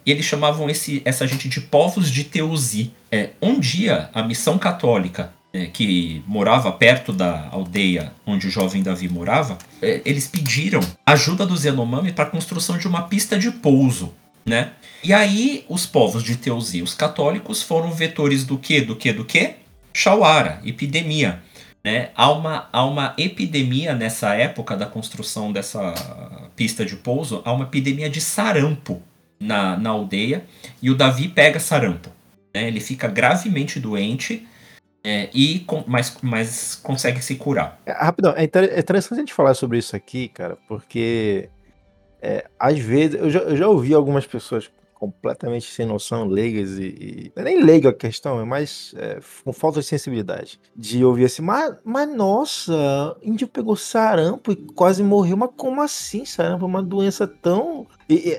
e eles chamavam esse, essa gente de povos de Teuzi. É, um dia, a missão católica é, que morava perto da aldeia onde o jovem Davi morava, é, eles pediram ajuda dos Yanomami para a construção de uma pista de pouso. Né? E aí os povos de Teuzi, os católicos, foram vetores do que, do que, do que? Shawara, epidemia. Né? Há, uma, há uma epidemia nessa época da construção dessa pista de pouso, há uma epidemia de sarampo na, na aldeia, e o Davi pega sarampo. Né? Ele fica gravemente doente, é, e com, mas, mas consegue se curar. É, rapidão, é, é interessante a gente falar sobre isso aqui, cara, porque é, às vezes eu já, eu já ouvi algumas pessoas completamente sem noção, leigas e. e é nem leiga a questão, é mais é, com falta de sensibilidade. De ouvir assim, mas, mas nossa, índio pegou sarampo e quase morreu. Mas como assim? Sarampo uma doença tão. E,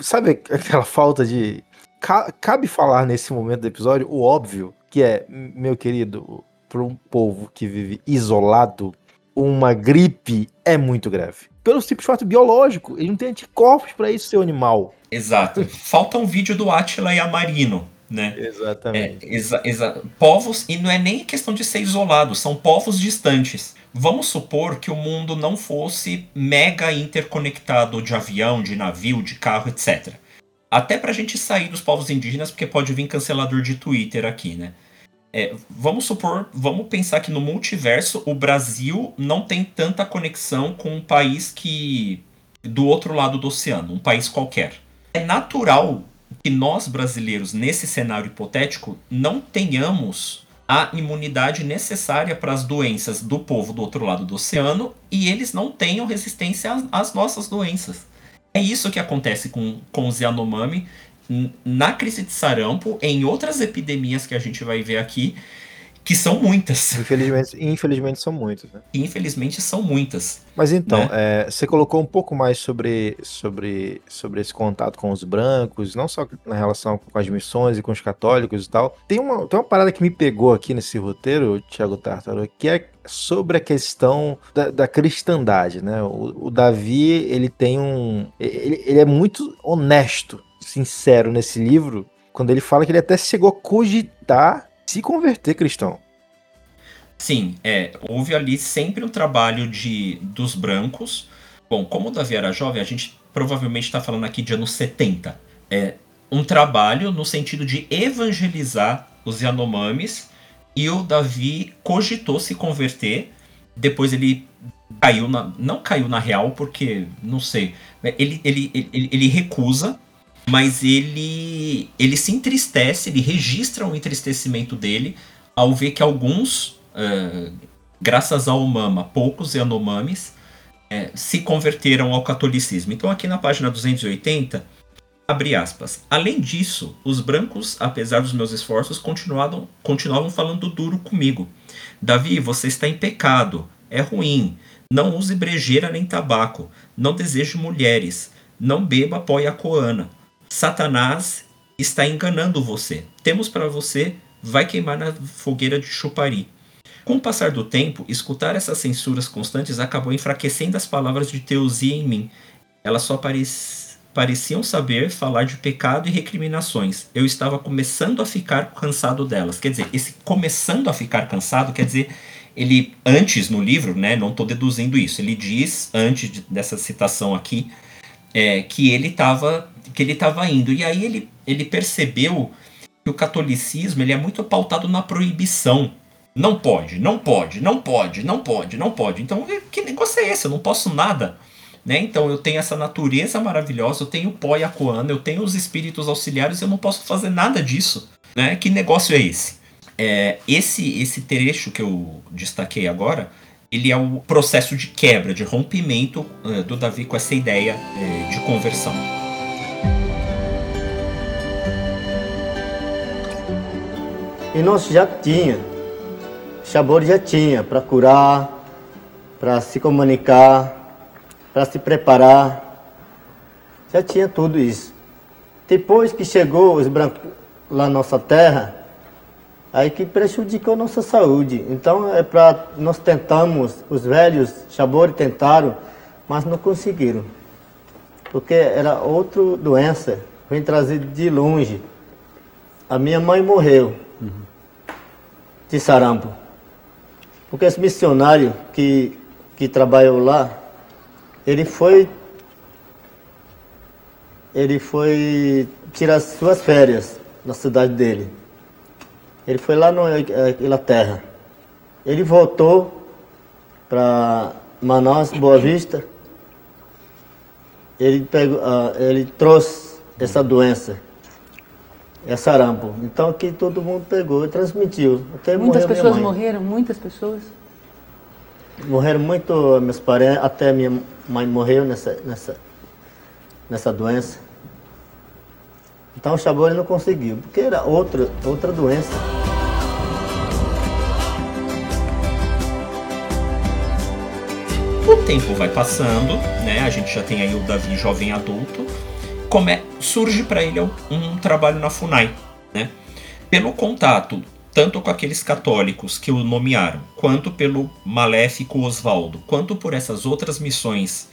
sabe aquela falta de. Ca- cabe falar nesse momento do episódio o óbvio, que é, meu querido, para um povo que vive isolado, uma gripe é muito grave. Pelo simples fato biológico, ele não tem anticorpos para isso, seu animal. Exato. Falta um vídeo do Atila e Amarino, né? É, Exatamente. exa, exa, povos, e não é nem questão de ser isolado, são povos distantes. Vamos supor que o mundo não fosse mega interconectado de avião, de navio, de carro, etc. Até pra gente sair dos povos indígenas, porque pode vir cancelador de Twitter aqui, né? É, vamos supor, vamos pensar que no multiverso o Brasil não tem tanta conexão com um país que. do outro lado do oceano, um país qualquer. É natural que nós brasileiros, nesse cenário hipotético, não tenhamos a imunidade necessária para as doenças do povo do outro lado do oceano e eles não tenham resistência às, às nossas doenças. É isso que acontece com, com os Yanomami na crise de sarampo, em outras epidemias que a gente vai ver aqui, que são muitas. Infelizmente, infelizmente são muitos, né? Infelizmente são muitas. Mas então, Né? é, você colocou um pouco mais sobre, sobre, sobre esse contato com os brancos, não só na relação com as missões e com os católicos e tal. Tem uma, tem uma parada que me pegou aqui nesse roteiro, Thiago Tartaro, que é sobre a questão da, da cristandade, né? O, o Davi, ele tem um... Ele, ele é muito honesto, sincero nesse livro, quando ele fala que ele até chegou a cogitar se converter cristão. Sim, é, houve ali sempre um trabalho de dos brancos. Bom, como o Davi era jovem, a gente provavelmente está falando aqui de anos 70. É um trabalho no sentido de evangelizar os Yanomamis e o Davi cogitou se converter. Depois ele caiu na. Não caiu na real, porque, não sei. Ele, ele, ele, ele recusa, mas ele, ele se entristece, ele registra o entristecimento dele ao ver que alguns, eh, graças ao Mama, poucos Yanomamis, eh, se converteram ao catolicismo. Então aqui na página 280, Abre aspas. Além disso, os brancos, apesar dos meus esforços, continuavam, continuavam falando duro comigo. Davi, você está em pecado. É ruim. Não use brejeira nem tabaco. Não deseje mulheres. Não beba pó e acoana. Satanás está enganando você. Temos para você, vai queimar na fogueira de chupari. Com o passar do tempo, escutar essas censuras constantes acabou enfraquecendo as palavras de teosia em mim. Elas só parec- pareciam saber falar de pecado e recriminações. Eu estava começando a ficar cansado delas. Quer dizer, esse começando a ficar cansado quer dizer ele antes no livro, né? Não estou deduzindo isso. Ele diz antes de- dessa citação aqui é, que ele estava que ele estava indo e aí ele, ele percebeu que o catolicismo ele é muito pautado na proibição. Não pode, não pode, não pode, não pode, não pode. Então, que negócio é esse? Eu não posso nada. Né? Então, eu tenho essa natureza maravilhosa, eu tenho o pó e a coana, eu tenho os espíritos auxiliares, eu não posso fazer nada disso. Né? Que negócio é esse? É, esse, esse trecho que eu destaquei agora, ele é o processo de quebra, de rompimento eh, do Davi com essa ideia eh, de conversão. E nós já tinha, Chabor já tinha para curar, para se comunicar, para se preparar. Já tinha tudo isso. Depois que chegou os brancos lá na nossa terra, aí que prejudicou nossa saúde. Então é para nós tentamos, os velhos Chabori tentaram, mas não conseguiram. Porque era outra doença, vem trazido de longe. A minha mãe morreu de sarampo. Porque esse missionário que, que trabalhou lá, ele foi ele foi tirar suas férias na cidade dele. Ele foi lá na Inglaterra. Ele voltou para Manaus, Boa Vista. Ele, pegou, ah, ele trouxe essa doença, é sarampo. Então aqui todo mundo pegou e transmitiu. Até Muitas pessoas morreram, muitas pessoas. Morreram muito meus parentes, até minha mãe morreu nessa, nessa, nessa doença. Então o Chabori não conseguiu, porque era outra, outra doença. O tempo vai passando, né? A gente já tem aí o Davi jovem adulto. Como é, surge para ele um, um trabalho na Funai, né? Pelo contato tanto com aqueles católicos que o nomearam, quanto pelo maléfico Osvaldo, quanto por essas outras missões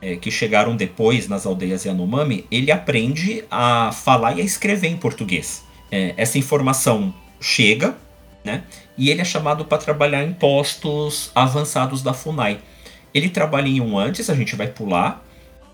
eh, que chegaram depois nas aldeias Yanomami, ele aprende a falar e a escrever em português. Eh, essa informação chega, né? E ele é chamado para trabalhar em postos avançados da Funai. Ele trabalha em um antes, a gente vai pular,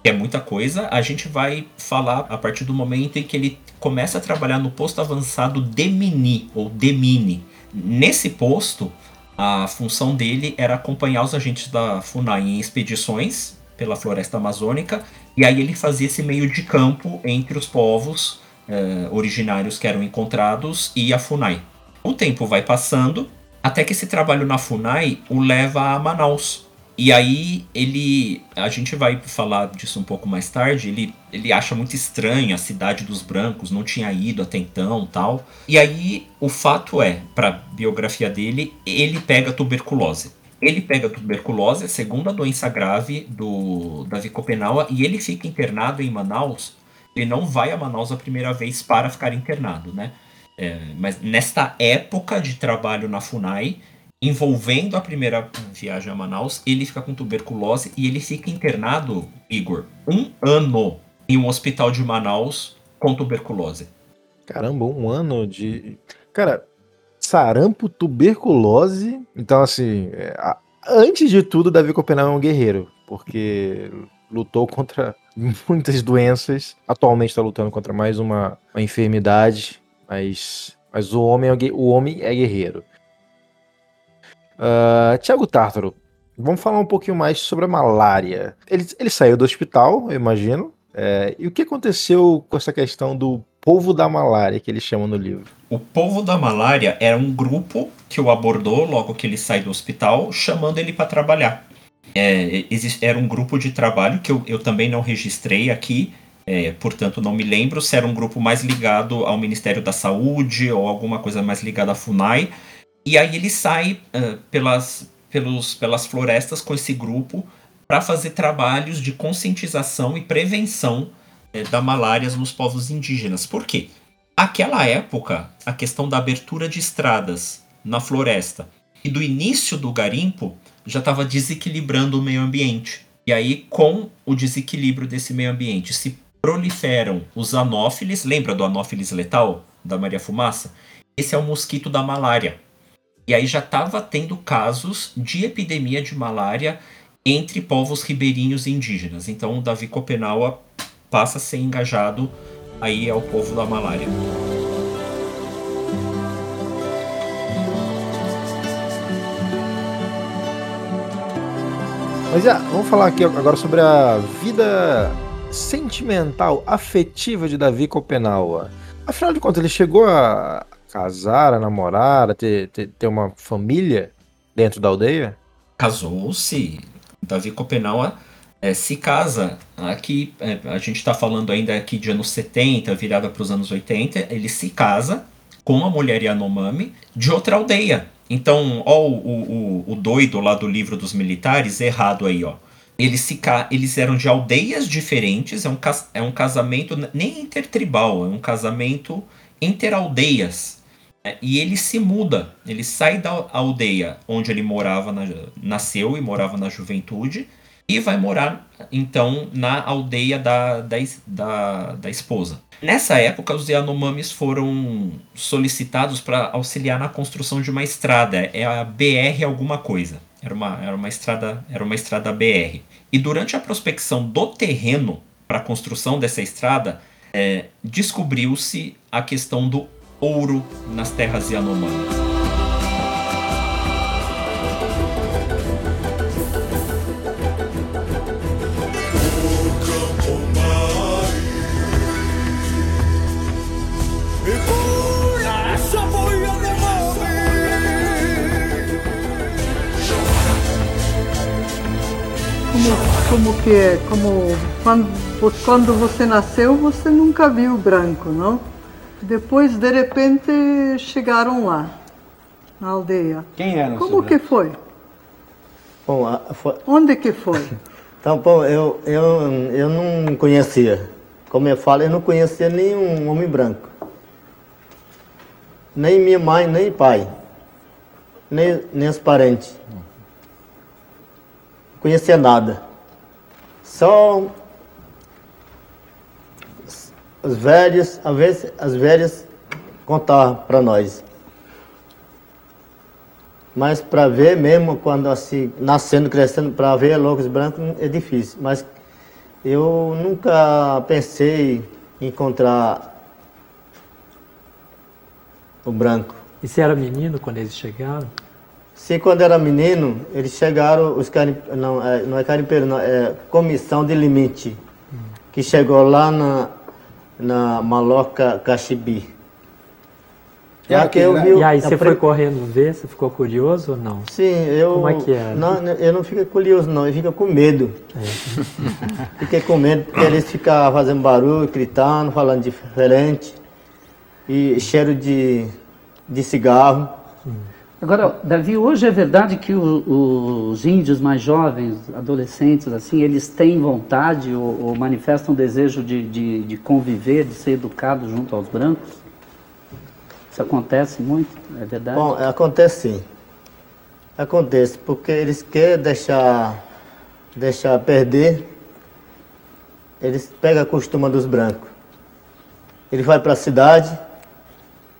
é muita coisa. A gente vai falar a partir do momento em que ele começa a trabalhar no posto avançado Demini, ou Demini. Nesse posto, a função dele era acompanhar os agentes da FUNAI em expedições pela floresta amazônica, e aí ele fazia esse meio de campo entre os povos eh, originários que eram encontrados e a FUNAI. O tempo vai passando, até que esse trabalho na FUNAI o leva a Manaus, e aí ele. A gente vai falar disso um pouco mais tarde. Ele, ele acha muito estranho a cidade dos brancos, não tinha ido até então tal. E aí o fato é, pra biografia dele, ele pega tuberculose. Ele pega tuberculose, a segunda doença grave do Davi Copenaua, e ele fica internado em Manaus. Ele não vai a Manaus a primeira vez para ficar internado, né? É, mas nesta época de trabalho na FUNAI, envolvendo a primeira viagem a Manaus, ele fica com tuberculose e ele fica internado, Igor, um ano em um hospital de Manaus com tuberculose. Caramba, um ano de. Cara, sarampo, tuberculose. Então, assim, é, antes de tudo, Davi Copenau é um guerreiro, porque lutou contra muitas doenças. Atualmente está lutando contra mais uma, uma enfermidade, mas, mas o, homem é, o homem é guerreiro. Ah, Tiago Tártaro, vamos falar um pouquinho mais sobre a malária. Ele, ele saiu do hospital, eu imagino. É, e o que aconteceu com essa questão do povo da malária, que ele chama no livro? O povo da malária era um grupo que o abordou logo que ele sai do hospital, chamando ele para trabalhar. É, era um grupo de trabalho que eu, eu também não registrei aqui, É, portanto, não me lembro se era um grupo mais ligado ao Ministério da Saúde ou alguma coisa mais ligada à FUNAI. E aí ele sai uh, pelas, pelos, pelas florestas com esse grupo para fazer trabalhos de conscientização e prevenção é, da malária nos povos indígenas. Por quê? Aquela época, a questão da abertura de estradas na floresta e do início do garimpo já estava desequilibrando o meio ambiente. E aí, com o desequilíbrio desse meio ambiente, se proliferam os anófilis. Lembra do anófilis letal da Maria Fumaça? Esse é o mosquito da malária. E aí já estava tendo casos de epidemia de malária entre povos ribeirinhos e indígenas. Então, o Davi Copenaua passa a ser engajado aí ao povo da malária. Mas já, vamos falar aqui agora sobre a vida sentimental, afetiva de Davi Copenaua. Afinal de contas, ele chegou a casar, a namorar, a ter, ter, ter uma família dentro da aldeia? Casou-se. Davi Copenaua é, se casa. Aqui, é, a gente está falando ainda aqui de anos 70, virada para os anos 80. Ele se casa com uma mulher Yanomami de outra aldeia. Então, ó, o, o, o doido lá do livro dos militares, errado aí, ó. Eles, se, eles eram de aldeias diferentes, é um, é um casamento nem intertribal, é um casamento interaldeias. Né? E ele se muda, ele sai da aldeia onde ele morava, na, nasceu e morava na juventude, e vai morar então na aldeia da, da, da, da esposa. Nessa época, os Yanomamis foram solicitados para auxiliar na construção de uma estrada, é a BR alguma coisa. Era uma, era uma estrada, era uma estrada BR. E durante a prospecção do terreno para a construção dessa estrada, é, descobriu-se a questão do ouro nas terras Yanomamis. como que é, como quando, quando você nasceu você nunca viu branco, não? Depois de repente chegaram lá, na aldeia. Quem era? Como que foi? Bom, a, foi... Onde que foi? Então, bom, eu, eu, eu não conhecia. Como eu falo, eu não conhecia nenhum homem branco. Nem minha mãe, nem pai. Nem, nem os parentes. Não conhecia nada. Só os velhos, às vezes as velhas contavam para nós. Mas para ver mesmo, quando assim, nascendo, crescendo, para ver loucos brancos é difícil. Mas eu nunca pensei em encontrar o branco. E você era menino quando eles chegaram? Se quando era menino, eles chegaram, os carim, não, é, não é carimpeiro, não, é comissão de limite, hum. que chegou lá na, na Maloca Caxibi. É aqui, eu vi, e aí, você pre... foi correndo ver? Você ficou curioso ou não? Sim, eu. Como é que era? Não, eu não fico curioso, não, eu fico com medo. É. Fiquei com medo porque eles ficam fazendo barulho, gritando, falando diferente. E cheiro de, de cigarro. Agora, Davi, hoje é verdade que o, os índios mais jovens, adolescentes, assim, eles têm vontade ou, ou manifestam desejo de, de, de, conviver, de ser educado junto aos brancos? Isso acontece muito, é verdade? Bom, acontece sim. Acontece, porque eles querem deixar, deixar perder, eles pegam a costuma dos brancos. Ele vai para a cidade,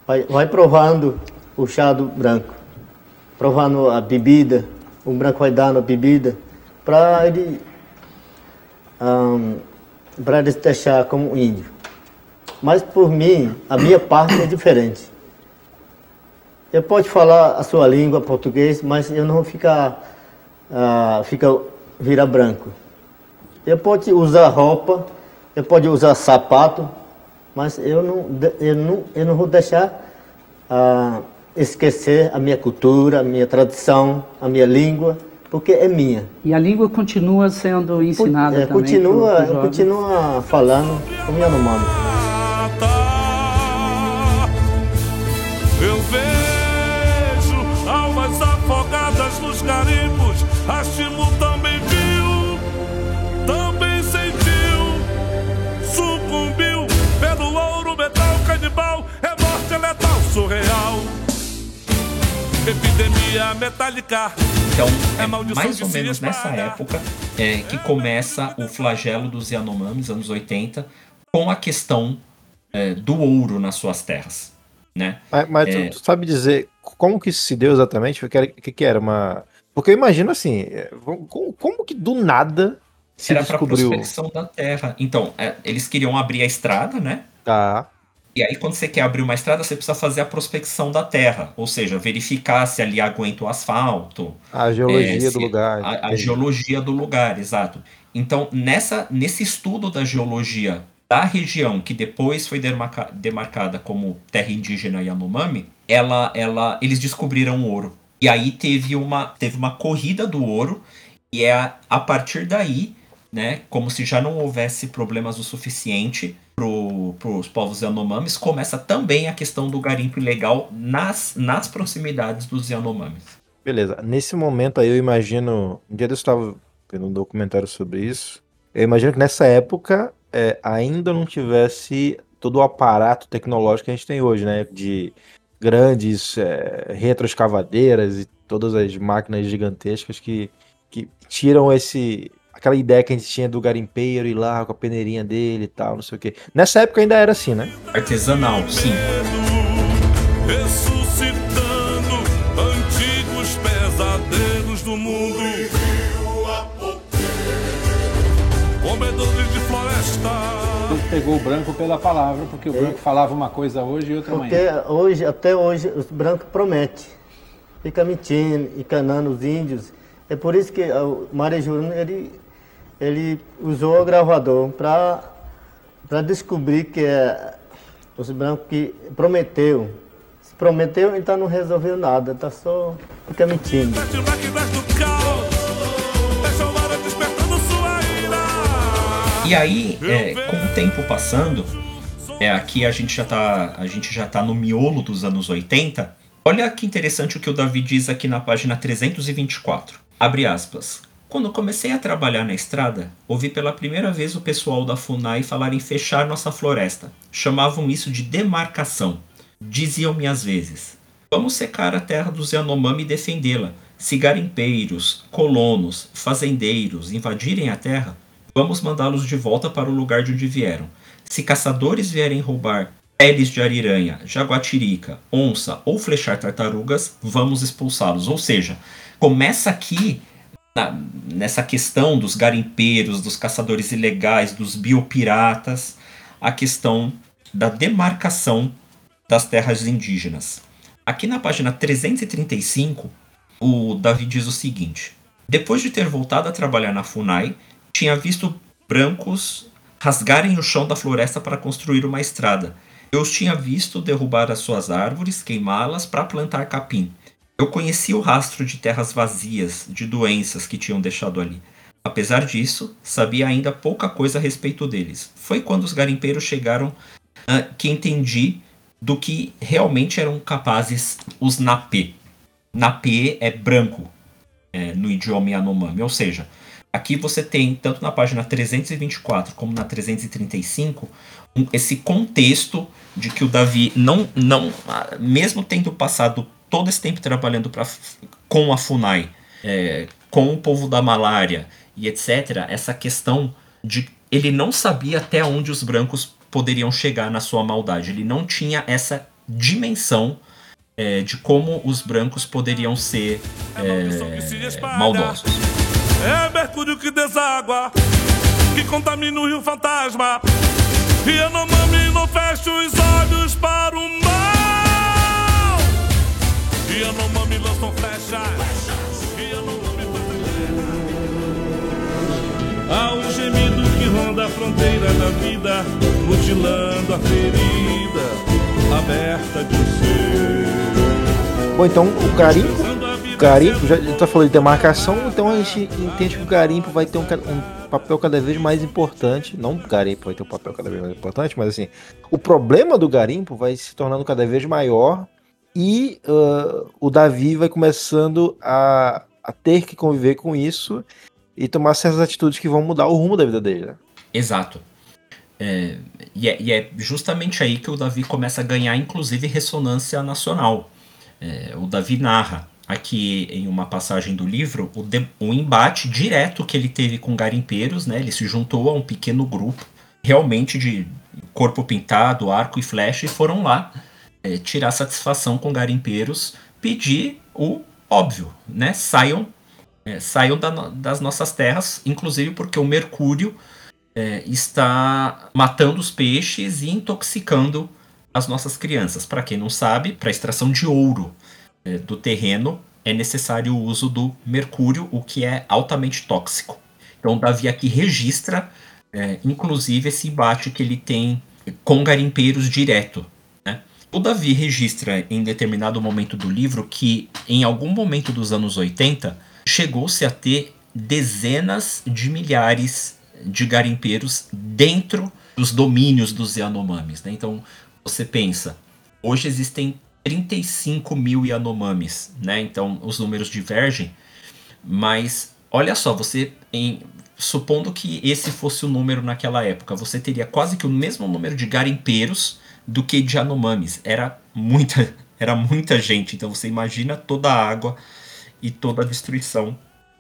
vai, vai provando o chá do branco provando a bebida, o branco vai dando a bebida, para ele, um, para ele deixar como índio. Mas por mim, a minha parte é diferente. Eu pode falar a sua língua português, mas eu não vou ficar, uh, fica, virar branco. Eu pode usar roupa, eu pode usar sapato, mas eu não, eu não, eu não vou deixar uh, esquecer a minha cultura, a minha tradição, a minha língua, porque é minha. E a língua continua sendo ensinada é, também. Continua, pro- continua falando como Yanomami. Eu vejo almas afogadas nos garimpos. Rashimo também viu, também sentiu, sucumbiu pelo ouro, metal, canibal. É morte letal, surreal. Epidemia metálica. Então, É é maldição mais ou menos nessa época é, que começa o flagelo dos Yanomamis, anos 80, com a questão é, do ouro nas suas terras. Né? Mas, mas tu- É. tu, sabe dizer como que isso se deu exatamente? O que, era- que, que era uma. Porque eu imagino assim, é, como, como que do nada se Era para descobriu. prospecção da terra. Então, é, eles queriam abrir a estrada, né? Tá. E aí, quando você quer abrir uma estrada, você precisa fazer a prospecção da terra, ou seja, verificar se ali aguenta o asfalto, A geologia É, do lugar. A, a geologia do lugar, exato. Então, nessa, nesse estudo da geologia da região, que depois foi demarca- demarcada como terra indígena Yanomami, ela, ela, eles descobriram ouro. E aí teve uma, teve uma corrida do ouro, e é a, a partir daí, né, como se já não houvesse problemas o suficiente para os povos Yanomamis, começa também a questão do garimpo ilegal nas, nas proximidades dos Yanomamis. Beleza. Nesse momento aí eu imagino. Um dia eu estava vendo um documentário sobre isso. Eu imagino que nessa época é, ainda não tivesse todo o aparato tecnológico que a gente tem hoje, né? De grandes é, retroescavadeiras e todas as máquinas gigantescas que, que tiram esse. Aquela ideia que a gente tinha do garimpeiro ir lá com a peneirinha dele e tal, não sei o quê. Nessa época ainda era assim, né? Artesanal, sim. ressuscitando antigos pesadelos do mundo. Comedores de floresta. Ele pegou o branco pela palavra, porque o branco falava uma coisa hoje e outra amanhã. hoje, até hoje, os brancos prometem. Fica mentindo, encanando os índios. É por isso que o Júnior, ele, ele usou o gravador para descobrir que é os brancos que prometeu. Se prometeu, então não resolveu nada, tá só fica mentindo. Ira. E aí, é, com o tempo passando, é, aqui a gente já tá, a gente já tá no miolo dos anos 80. Olha que interessante o que o Davi diz aqui na página 324. Abre aspas. Quando comecei a trabalhar na estrada, ouvi pela primeira vez o pessoal da FUNAI falar em fechar nossa floresta. Chamavam isso de demarcação. Diziam-me às vezes: Vamos secar a terra dos Yanomami e defendê-la. Se garimpeiros, colonos, fazendeiros invadirem a terra, vamos mandá-los de volta para o lugar de onde vieram. Se caçadores vierem roubar peles de ariranha, jaguatirica, onça ou flechar tartarugas, vamos expulsá-los. Ou seja, começa aqui na- nessa questão dos garimpeiros, dos caçadores ilegais, dos biopiratas, a questão da demarcação das terras indígenas. Aqui na página 335, o Davi diz o seguinte: Depois de ter voltado a trabalhar na FUNAI, tinha visto brancos rasgarem o chão da floresta para construir uma estrada. Eu os tinha visto derrubar as suas árvores, queimá-las para plantar capim. Eu conhecia o rastro de terras vazias, de doenças que tinham deixado ali. Apesar disso, sabia ainda pouca coisa a respeito deles. Foi quando os garimpeiros chegaram ah, que entendi do que realmente eram capazes os Napê. Napê é branco é, no idioma Yanomami, ou seja, aqui você tem, tanto na página 324 como na 335, um- esse contexto de que o Davi não, não ah, mesmo tendo passado todo esse tempo trabalhando pra, com a FUNAI, é, com o povo da malária e etc., essa questão de ele não sabia até onde os brancos poderiam chegar na sua maldade. Ele não tinha essa dimensão é, de como os brancos poderiam ser é, maldosos. É mercúrio que deságua, que contamina o rio fantasma. E Yanomami não fecha os olhos para o mal. E Yanomami lançam flechas. E Yanomami Há um gemido que ronda a fronteira da vida, mutilando a ferida aberta de um ser. Bom, então o garimpo, garimpo, já está falando de demarcação, então a gente entende que o garimpo vai ter um, um, papel cada vez mais importante. Não o garimpo vai ter um papel cada vez mais importante, mas assim, o problema do garimpo vai se tornando cada vez maior e uh, o Davi vai começando a, a, ter que conviver com isso e tomar certas atitudes que vão mudar o rumo da vida dele. Né? Exato. É, e, é, e, é, justamente aí que o Davi começa a ganhar, inclusive, ressonância nacional. É, o Davi narra aqui em uma passagem do livro o, de, o embate direto que ele teve com garimpeiros, né? Ele se juntou a um pequeno grupo, realmente de corpo pintado, arco e flecha, e foram lá é, tirar satisfação com garimpeiros, pedir o óbvio, né? Saiam, é, saiam da, das nossas terras, inclusive porque o mercúrio é, está matando os peixes e intoxicando as nossas crianças. Para quem não sabe, para extração de ouro é, do terreno é necessário o uso do mercúrio, o que é altamente tóxico. Então, Davi aqui registra, é, inclusive, esse embate que ele tem com garimpeiros direto. O Davi registra em determinado momento do livro que, em algum momento dos anos 80, chegou-se a ter dezenas de milhares de garimpeiros dentro dos domínios dos Yanomamis. Né? Então, você pensa, hoje existem 35 mil Yanomamis, né? Então, os números divergem, mas olha só, você em, supondo que esse fosse o número naquela época, você teria quase que o mesmo número de garimpeiros do que de Yanomamis. Era muita, era muita gente. Então você imagina toda a água e toda a destruição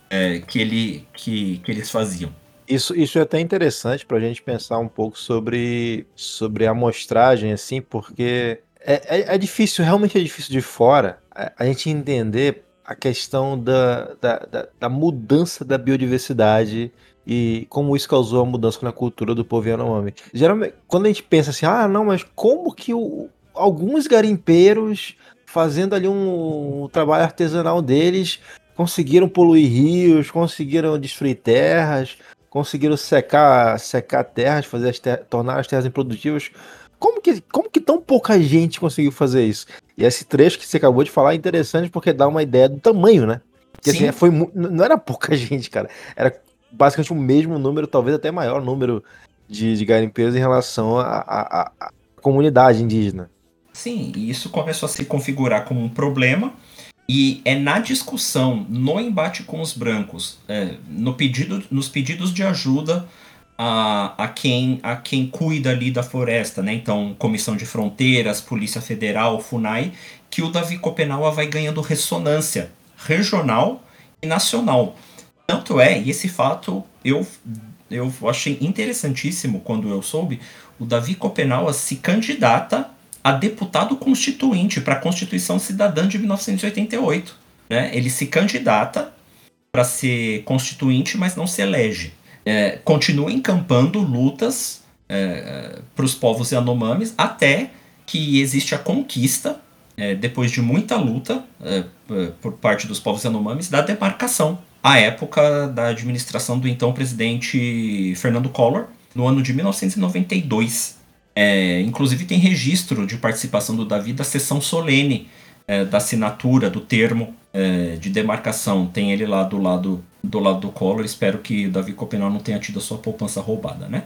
é, que, ele, que, que eles faziam. Isso, isso é até interessante para a gente pensar um pouco sobre, sobre a amostragem, assim, porque é, é, é, difícil, realmente é difícil de fora a, a gente entender a questão da, da, da, da, mudança da biodiversidade e como isso causou a mudança na cultura do povo Yanomami. Geralmente, quando a gente pensa assim, ah, não, mas como que o, alguns garimpeiros fazendo ali um, um trabalho artesanal deles conseguiram poluir rios, conseguiram destruir terras, conseguiram secar, secar terras, fazer as ter tornar as terras improdutivas. Como que, como que tão pouca gente conseguiu fazer isso? E esse trecho que você acabou de falar é interessante porque dá uma ideia do tamanho, né? Porque assim, foi, não era pouca gente, cara. Era basicamente o mesmo número, talvez até maior número de, de garimpeiros em relação à comunidade indígena. Sim, e isso começou a se configurar como um problema e é na discussão, no embate com os brancos, é, no pedido, nos pedidos de ajuda a, a, quem, a quem cuida ali da floresta, né? Então, Comissão de Fronteiras, Polícia Federal, FUNAI, que o Davi Copenaua vai ganhando ressonância regional e nacional. Tanto é, e esse fato eu, eu achei interessantíssimo quando eu soube, o Davi Copenaua se candidata a deputado constituinte para a Constituição Cidadã de 1988. Né? Ele se candidata para ser constituinte, mas não se elege. É, continua encampando lutas é, para os povos Yanomamis até que existe a conquista, é, depois de muita luta é, por parte dos povos Yanomamis, da demarcação, à época da administração do então presidente Fernando Collor, no ano de 1992. É, inclusive tem registro de participação do Davi da sessão solene é, da assinatura do termo é, de demarcação. Tem ele lá do lado do lado do Collor. Espero que o Davi Copenal não tenha tido a sua poupança roubada, né?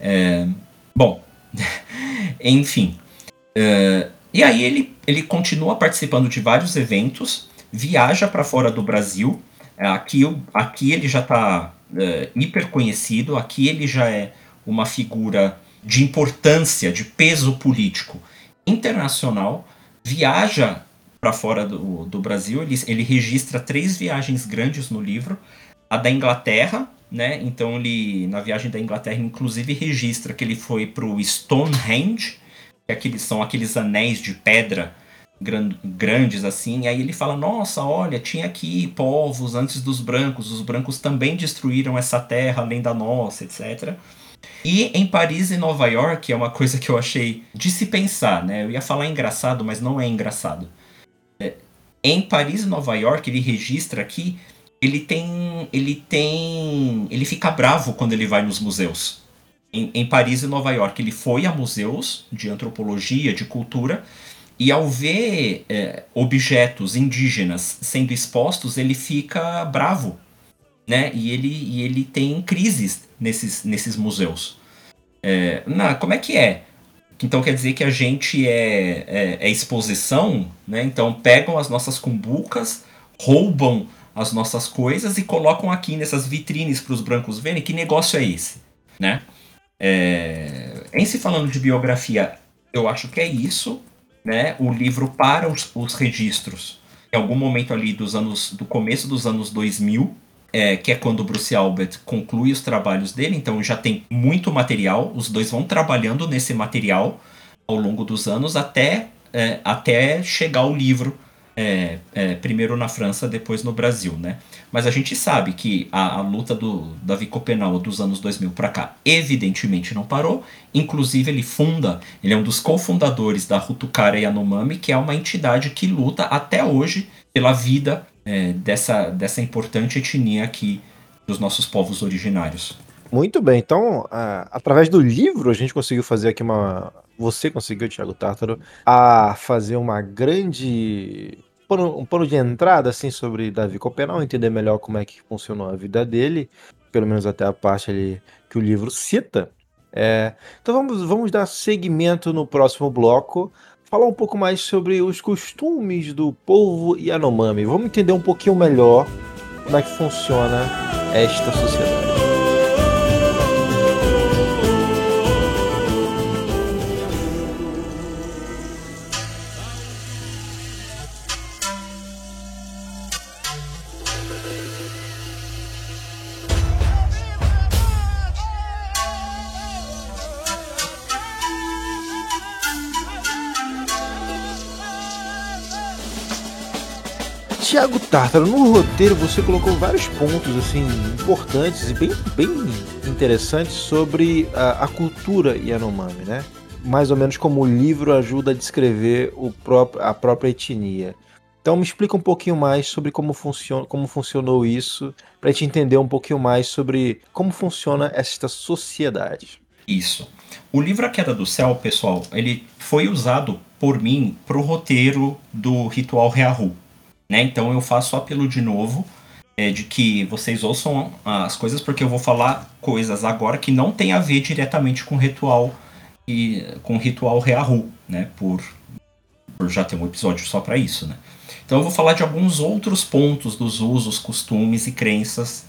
É, bom, enfim. É, e aí ele, ele continua participando de vários eventos, viaja para fora do Brasil. É, aqui, aqui ele já está hiper conhecido, aqui ele já é uma figura de importância, de peso político internacional, viaja para fora do, do Brasil. Ele, ele registra três viagens grandes no livro. A da Inglaterra, né? Então ele na viagem da Inglaterra inclusive registra que ele foi para o Stonehenge, que aqueles, são aqueles anéis de pedra grandes assim. E aí ele fala: "Nossa, olha, tinha aqui povos antes dos brancos. Os brancos também destruíram essa terra além da nossa, etc." E em Paris e Nova York é uma coisa que eu achei de se pensar, né? Eu ia falar engraçado, mas não é engraçado. É, em Paris e Nova York, ele registra aqui, ele tem. Ele tem. Ele fica bravo quando ele vai nos museus. Em, em Paris e Nova York, ele foi a museus de antropologia, de cultura, E ao ver é, objetos indígenas sendo expostos, ele fica bravo, né? E ele, e ele tem crises nesses, nesses museus. É, na, como é que é? Então quer dizer que a gente é, é, é exposição, né? Então pegam as nossas cumbucas, roubam as nossas coisas e colocam aqui nessas vitrines para os brancos verem que negócio é esse, né? É, em se falando de biografia, eu acho que é isso, né? O livro para os, os registros em algum momento ali dos anos do começo dos anos 2000, é, que é quando o Bruce Albert conclui os trabalhos dele, então já tem muito material, os dois vão trabalhando nesse material ao longo dos anos até, é, até chegar o livro é, é, primeiro na França, depois no Brasil, né? Mas a gente sabe que a, a luta do Davi Copenau dos anos 2000 para cá, evidentemente não parou. Inclusive ele funda, ele é um dos cofundadores da Hutukara Yanomami, que é uma entidade que luta até hoje pela vida é, dessa, dessa importante etnia aqui dos nossos povos originários. Muito bem, então, através do livro, a gente conseguiu fazer aqui uma. Você conseguiu, Thiago Tártaro, a fazer uma grande pano, um pano de entrada assim sobre Davi Copenal, entender melhor como é que funcionou a vida dele, pelo menos até a parte ali que o livro cita. É, então vamos, vamos dar seguimento no próximo bloco, falar um pouco mais sobre os costumes do povo Yanomami. Vamos entender um pouquinho melhor como é que funciona esta sociedade. Tiago Tártaro, no roteiro você colocou vários pontos assim importantes e bem, bem interessantes sobre a, a cultura Yanomami, né? Mais ou menos como o livro ajuda a descrever o próprio, a própria etnia. Então me explica um pouquinho mais sobre como, funciona, como funcionou isso, para gente entender um pouquinho mais sobre como funciona esta sociedade. Isso. O livro A Queda do Céu, pessoal, ele foi usado por mim para o roteiro do Ritual Reahu. Né? Então eu faço apelo de novo é, de que vocês ouçam as coisas, porque eu vou falar coisas agora que não tem a ver diretamente com ritual e com ritual Reahu, né? Por, por já ter um episódio só para isso, né? Então eu vou falar de alguns outros pontos dos usos, costumes e crenças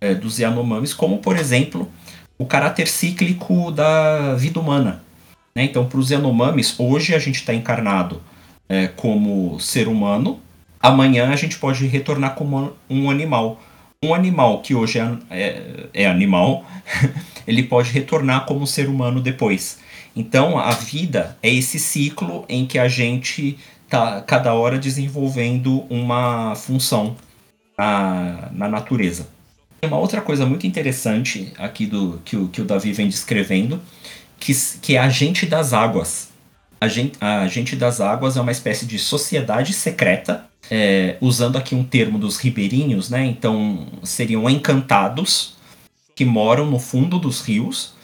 é, dos Yanomamis, como por exemplo o caráter cíclico da vida humana. Né? Então, para os Yanomamis, hoje a gente está encarnado é, como ser humano, amanhã a gente pode retornar como um animal. Um animal que hoje é, é, é animal, ele pode retornar como ser humano depois. Então a vida é esse ciclo em que a gente tá cada hora desenvolvendo uma função na, na natureza. Uma outra coisa muito interessante aqui do que o, que o Davi vem descrevendo, que, que é a gente das águas. A gente, a gente das águas é uma espécie de sociedade secreta é, usando aqui um termo dos ribeirinhos, né? Então seriam encantados que moram no fundo dos rios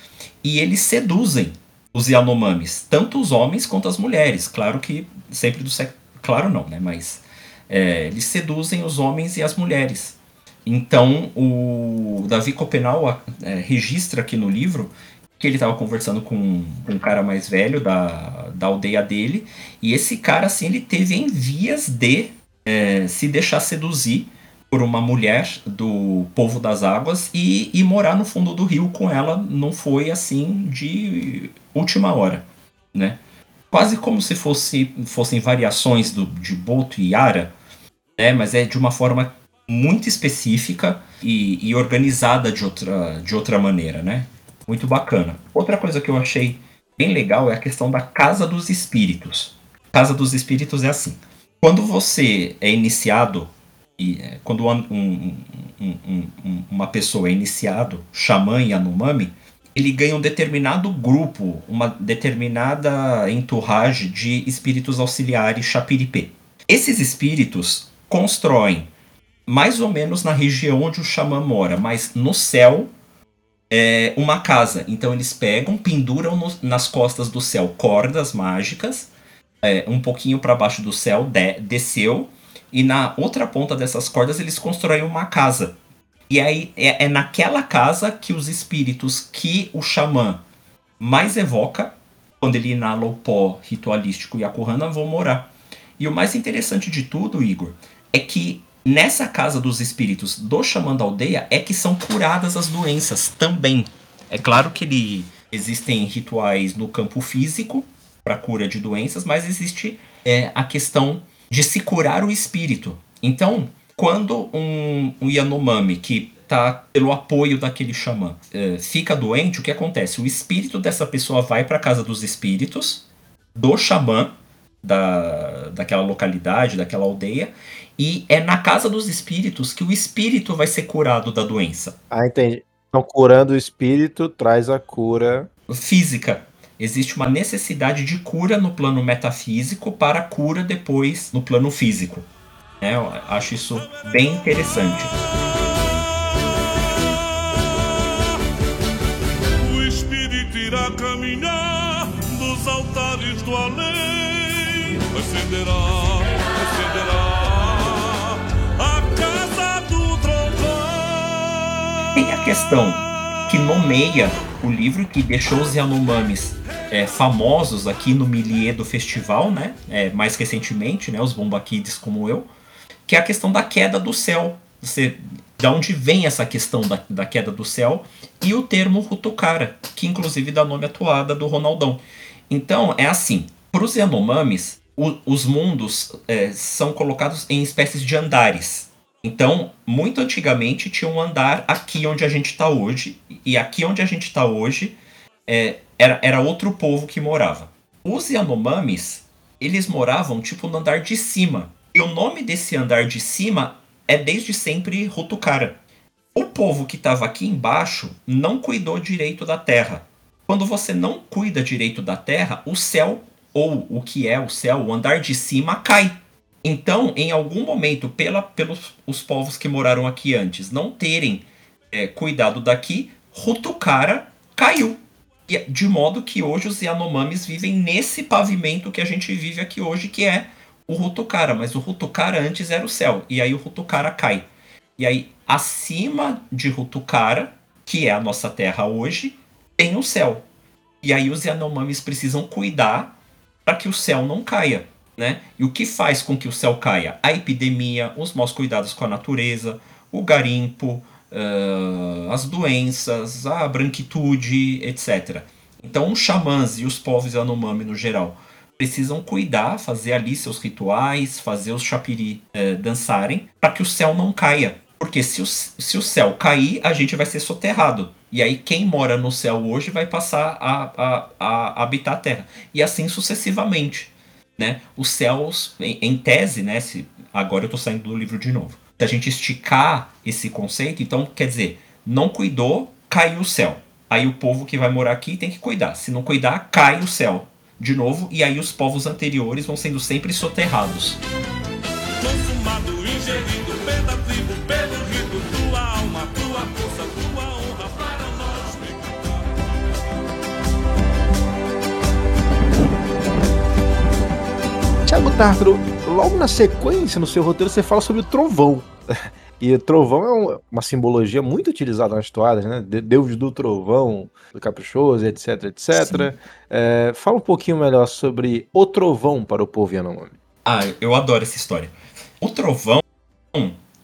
e eles seduzem os Yanomamis, tanto os homens quanto as mulheres. Claro que sempre do sexo. Claro não, né? Mas é, eles seduzem os homens e as mulheres. Então o Davi Copenau é, registra aqui no livro que ele estava conversando com, com um cara mais velho da, da aldeia dele, e esse cara, assim, ele teve envias de é, se deixar seduzir por uma mulher do povo das águas e, e morar no fundo do rio com ela não foi assim de última hora, né? Quase como se fosse, fossem variações do, de Boto e Yara, né? Mas é de uma forma muito específica e, e organizada de outra, de outra maneira, né? Muito bacana. Outra coisa que eu achei bem legal é a questão da Casa dos Espíritos. Casa dos Espíritos é assim. Quando você é iniciado, e é, quando um, um, um, uma pessoa é iniciado, xamã e Anomami, ele ganha um determinado grupo, uma determinada entourage de espíritos auxiliares chapiripê. Esses espíritos constroem mais ou menos na região onde o xamã mora, mas no céu é, uma casa. Então eles pegam, penduram no, nas costas do céu cordas mágicas é, um pouquinho para baixo do céu, de, desceu, e na outra ponta dessas cordas eles constroem uma casa. E aí é, é naquela casa que os espíritos que o xamã mais evoca, quando ele inala o pó ritualístico e a Kurana, vão morar. E o mais interessante de tudo, Igor, é que nessa casa dos espíritos do xamã da aldeia é que são curadas as doenças também. É claro que ele, existem rituais no campo físico para cura de doenças, mas existe é, a questão de se curar o espírito. Então, quando um, um Yanomami que tá pelo apoio daquele xamã é, fica doente, o que acontece? O espírito dessa pessoa vai para casa dos espíritos do xamã da, daquela localidade, daquela aldeia, e é na casa dos espíritos que o espírito vai ser curado da doença. Ah, entendi. Então, curando o espírito traz a cura física. Existe uma necessidade de cura no plano metafísico para cura depois no plano físico. É, eu acho isso bem interessante. O espírito irá caminhar nos altares do além, acenderá, acenderá a casa do trovão. Tem a questão que nomeia o livro que deixou os Yanomamis é, famosos aqui no milieu do festival, né? É, mais recentemente, né? Os Bombaquides como eu, que é a questão da queda do céu. Você, da onde vem essa questão da, da queda do céu e o termo Rutukara, que inclusive dá nome à toada do Ronaldão. Então, é assim, para os Yanomamis, o, os mundos é, são colocados em espécies de andares. Então, muito antigamente tinha um andar aqui onde a gente está hoje, e aqui onde a gente está hoje é, era, era outro povo que morava. Os Yanomamis, eles moravam tipo no andar de cima. E o nome desse andar de cima é desde sempre Rutukara. O povo que estava aqui embaixo não cuidou direito da terra. Quando você não cuida direito da terra, o céu, ou o que é o céu, o andar de cima, cai. Então, em algum momento, pela, pelos os povos que moraram aqui antes não terem é, cuidado daqui, Rutukara caiu. E, de modo que hoje os Yanomamis vivem nesse pavimento que a gente vive aqui hoje, que é o Rutukara. Mas o Rutukara antes era o céu. E aí o Rutukara cai. E aí, acima de Rutukara, que é a nossa terra hoje, tem o céu. E aí os Yanomamis precisam cuidar para que o céu não caia. Né? E o que faz com que o céu caia? A epidemia, os maus cuidados com a natureza, o garimpo, uh, as doenças, a branquitude, etc. Então, os xamãs e os povos Yanomami no geral precisam cuidar, fazer ali seus rituais, fazer os chapiri dançarem, para que o céu não caia. Porque se o, se o céu cair, a gente vai ser soterrado. E aí quem mora no céu hoje vai passar a, a, a habitar a terra. E assim sucessivamente né? Os céus, em, em tese, né? Se, agora eu estou saindo do livro de novo. Se a gente esticar esse conceito, então quer dizer, não cuidou, caiu o céu. Aí o povo que vai morar aqui tem que cuidar. Se não cuidar, cai o céu de novo, e aí os povos anteriores vão sendo sempre soterrados. Consumado, ingerido pela tribo, tua alma, tua força, Tiago Tartaro, logo na sequência, no seu roteiro, você fala sobre o trovão. E trovão é um, uma simbologia muito utilizada nas toadas, né? Deus do trovão, do caprichoso, etc, etc. É, fala um pouquinho melhor sobre o trovão para o povo Yanomami. Ah, eu adoro essa história. O trovão,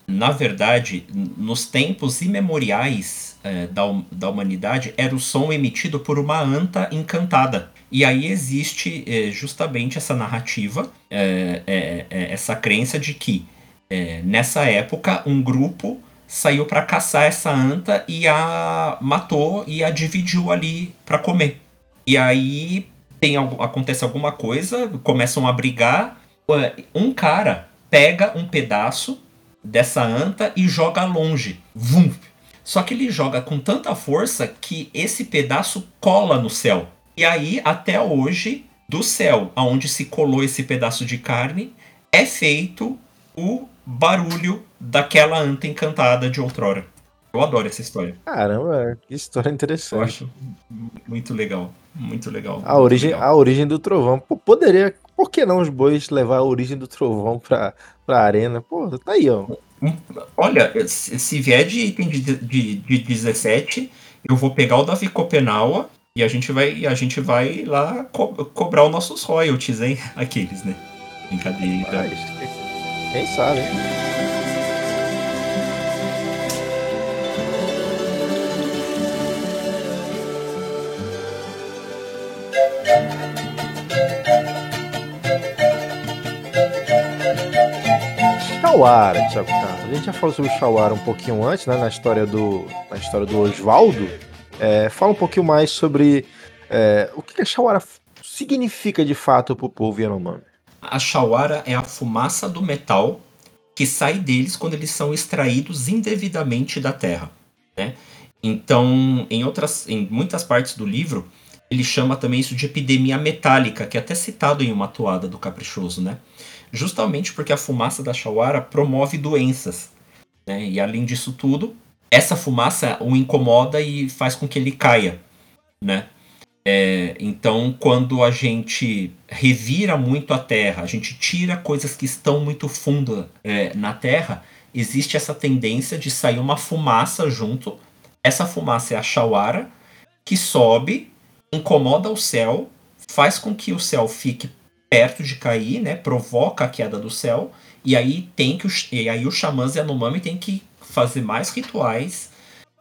na verdade, nos tempos imemoriais é, da, da humanidade, era o som emitido por uma anta encantada. E aí existe é, justamente essa narrativa, é, essa crença de que nessa época um grupo saiu para caçar essa anta e a matou e a dividiu ali para comer. E aí tem acontece alguma coisa, começam a brigar, um cara pega um pedaço dessa anta e joga longe. Vum. Só que ele joga com tanta força que esse pedaço cola no céu. E aí, até hoje, do céu aonde se colou esse pedaço de carne, é feito o barulho daquela anta encantada de outrora. Eu adoro essa história. Caramba, que história interessante. Eu acho muito legal. Muito legal. A, origem, legal. a origem do trovão. Pô, poderia por que não os bois levar a origem do trovão pra, pra arena? Pô, tá aí, ó. Olha, se vier de item de, de, de 17, eu vou pegar o Davi Copenaua e a gente vai, a gente vai lá co cobrar os nossos royalties, hein? Aqueles, né? Brincadeira. quem sabe, hein? Shawara, Thiago Canto. A gente já falou sobre o Shawara um pouquinho antes, né, na história do, na história do Oswaldo. É, fala um pouquinho mais sobre é, o que a Shawara significa de fato para o povo Yanomami. A Shawara é a fumaça do metal que sai deles quando eles são extraídos indevidamente da terra, né? Então, em outras, em muitas partes do livro, ele chama também isso de epidemia metálica, que é até citado em uma toada do Caprichoso, né? justamente porque a fumaça da Shawara promove doenças. Né? E além disso tudo, essa fumaça o incomoda e faz com que ele caia. Né? É, então, quando a gente revira muito a terra, a gente tira coisas que estão muito fundo é, na terra, existe essa tendência de sair uma fumaça junto. Essa fumaça é a Shawara, que sobe, incomoda o céu, faz com que o céu fique perto de cair, né? Provoca a queda do céu. E aí tem que e aí os xamãs Yanomami tem que fazer mais rituais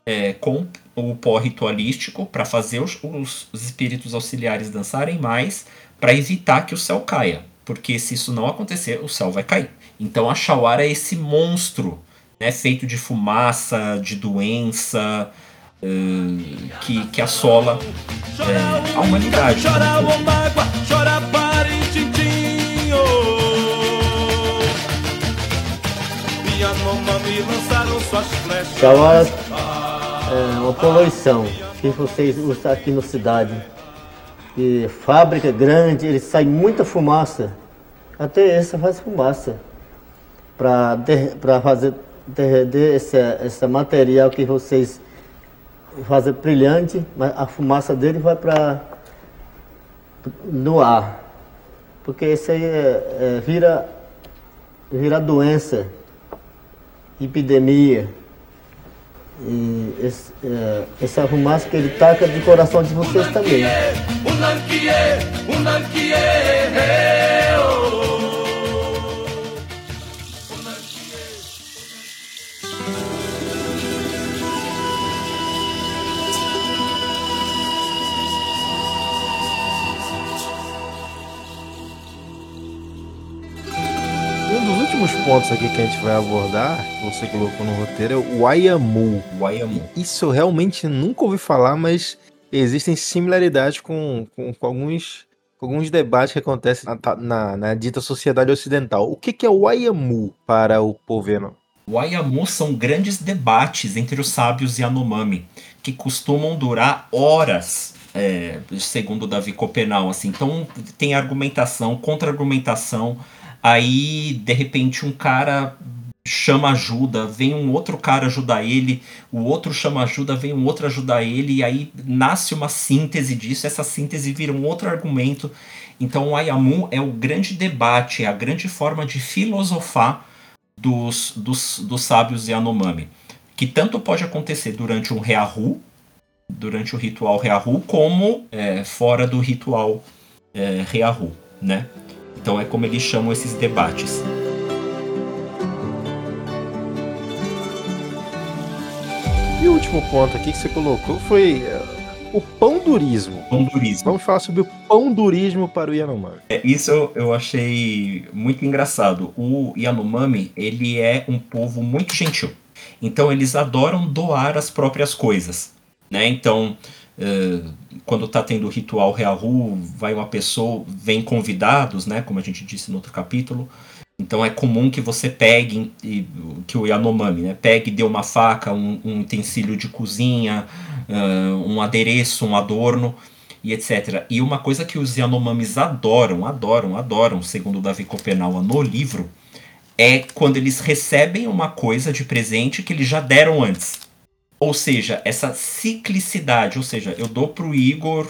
é, com o pó ritualístico para fazer os, os, os, espíritos auxiliares dançarem mais para evitar que o céu caia. Porque se isso não acontecer, o céu vai cair. Então a Shawara é esse monstro né, feito de fumaça, de doença, uh, que, que assola uh, a humanidade. Chora, chora, Shawara é uma poluição que vocês usam aqui na cidade. E fábrica grande, ele sai muita fumaça. Até essa faz fumaça. Para fazer derreter esse, esse material que vocês fazem brilhante, mas a fumaça dele vai para no ar. Porque isso aí é, é, vira, vira doença epidemia. E esse, é, que ele taca de coração de vocês também. Últimos pontos aqui que a gente vai abordar, que você colocou no roteiro, é o. Wayamu. Isso eu realmente nunca ouvi falar, mas existem similaridades com, com, com alguns, alguns debates que acontecem na, na, na, dita sociedade ocidental. O que, que é o Wayamu para o poveno? Wayamu são grandes debates entre os sábios e Anomami, que costumam durar horas é, segundo Davi Copenal, assim. Então tem argumentação, contra-argumentação, Aí, de repente, um cara chama ajuda, vem um outro cara ajudar ele, o outro chama ajuda, vem um outro ajudar ele, e aí nasce uma síntese disso, essa síntese vira um outro argumento. Então o Ayamu é o grande debate, é a grande forma de filosofar dos, dos, dos sábios Yanomami, que tanto pode acontecer durante um Reahu, durante o ritual Reahu, como é, fora do ritual é, Reahu, né? Então é como eles chamam esses debates. E o último ponto aqui que você colocou foi uh, o pão durismo. Vamos falar sobre o pão durismo para o Yanomami. É, isso eu, eu achei muito engraçado. O Yanomami, ele é um povo muito gentil. Então eles adoram doar as próprias coisas. Né? Então, quando está tendo o ritual Reahu, vai uma pessoa, vem convidados, né, como a gente disse no outro capítulo. Então é comum que você pegue, que o Yanomami, né, pegue, dê uma faca, um, um utensílio de cozinha, uh, um adereço, um adorno e etc. E uma coisa que os Yanomamis adoram, adoram, adoram, segundo Davi Copenaua no livro, é quando eles recebem uma coisa de presente que eles já deram antes. Ou seja, essa ciclicidade, ou seja, eu dou pro Igor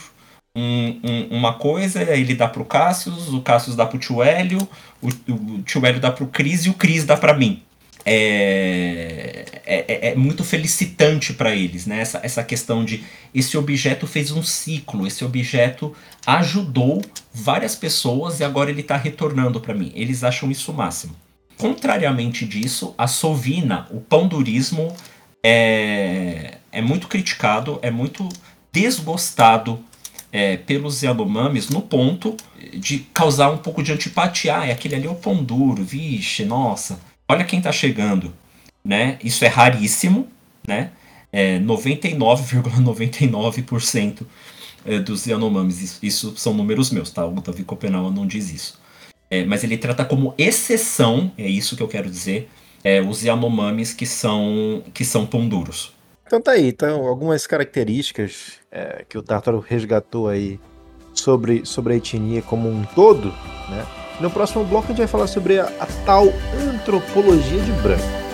um, um, um, uma coisa, ele dá pro Cassius, o Cassius dá pro tio Hélio, o, o tio Hélio dá pro Cris e o Cris dá para mim. É, é, é, é, muito felicitante para eles, né? Essa, essa questão de esse objeto fez um ciclo, esse objeto ajudou várias pessoas e agora ele está retornando para mim. Eles acham isso o máximo. Contrariamente disso, a sovina, o pandurismo, é, é muito criticado, é muito desgostado é, pelos Yanomamis no ponto de causar um pouco de antipatia. Ah, é aquele ali é o pão duro, vixe, nossa, olha quem tá chegando, né? Isso é raríssimo, né? É 99,99% ,99 é, dos Yanomamis, isso, isso, são números meus, tá? O Davi Copenau não diz isso. É, mas ele trata como exceção, é isso que eu quero dizer, é, os Yanomamis que são, que são pão duros. Então tá aí, então algumas características é, que o Tartaro resgatou aí sobre, sobre a etnia como um todo, né? No próximo bloco a gente vai falar sobre a, a tal antropologia de branco.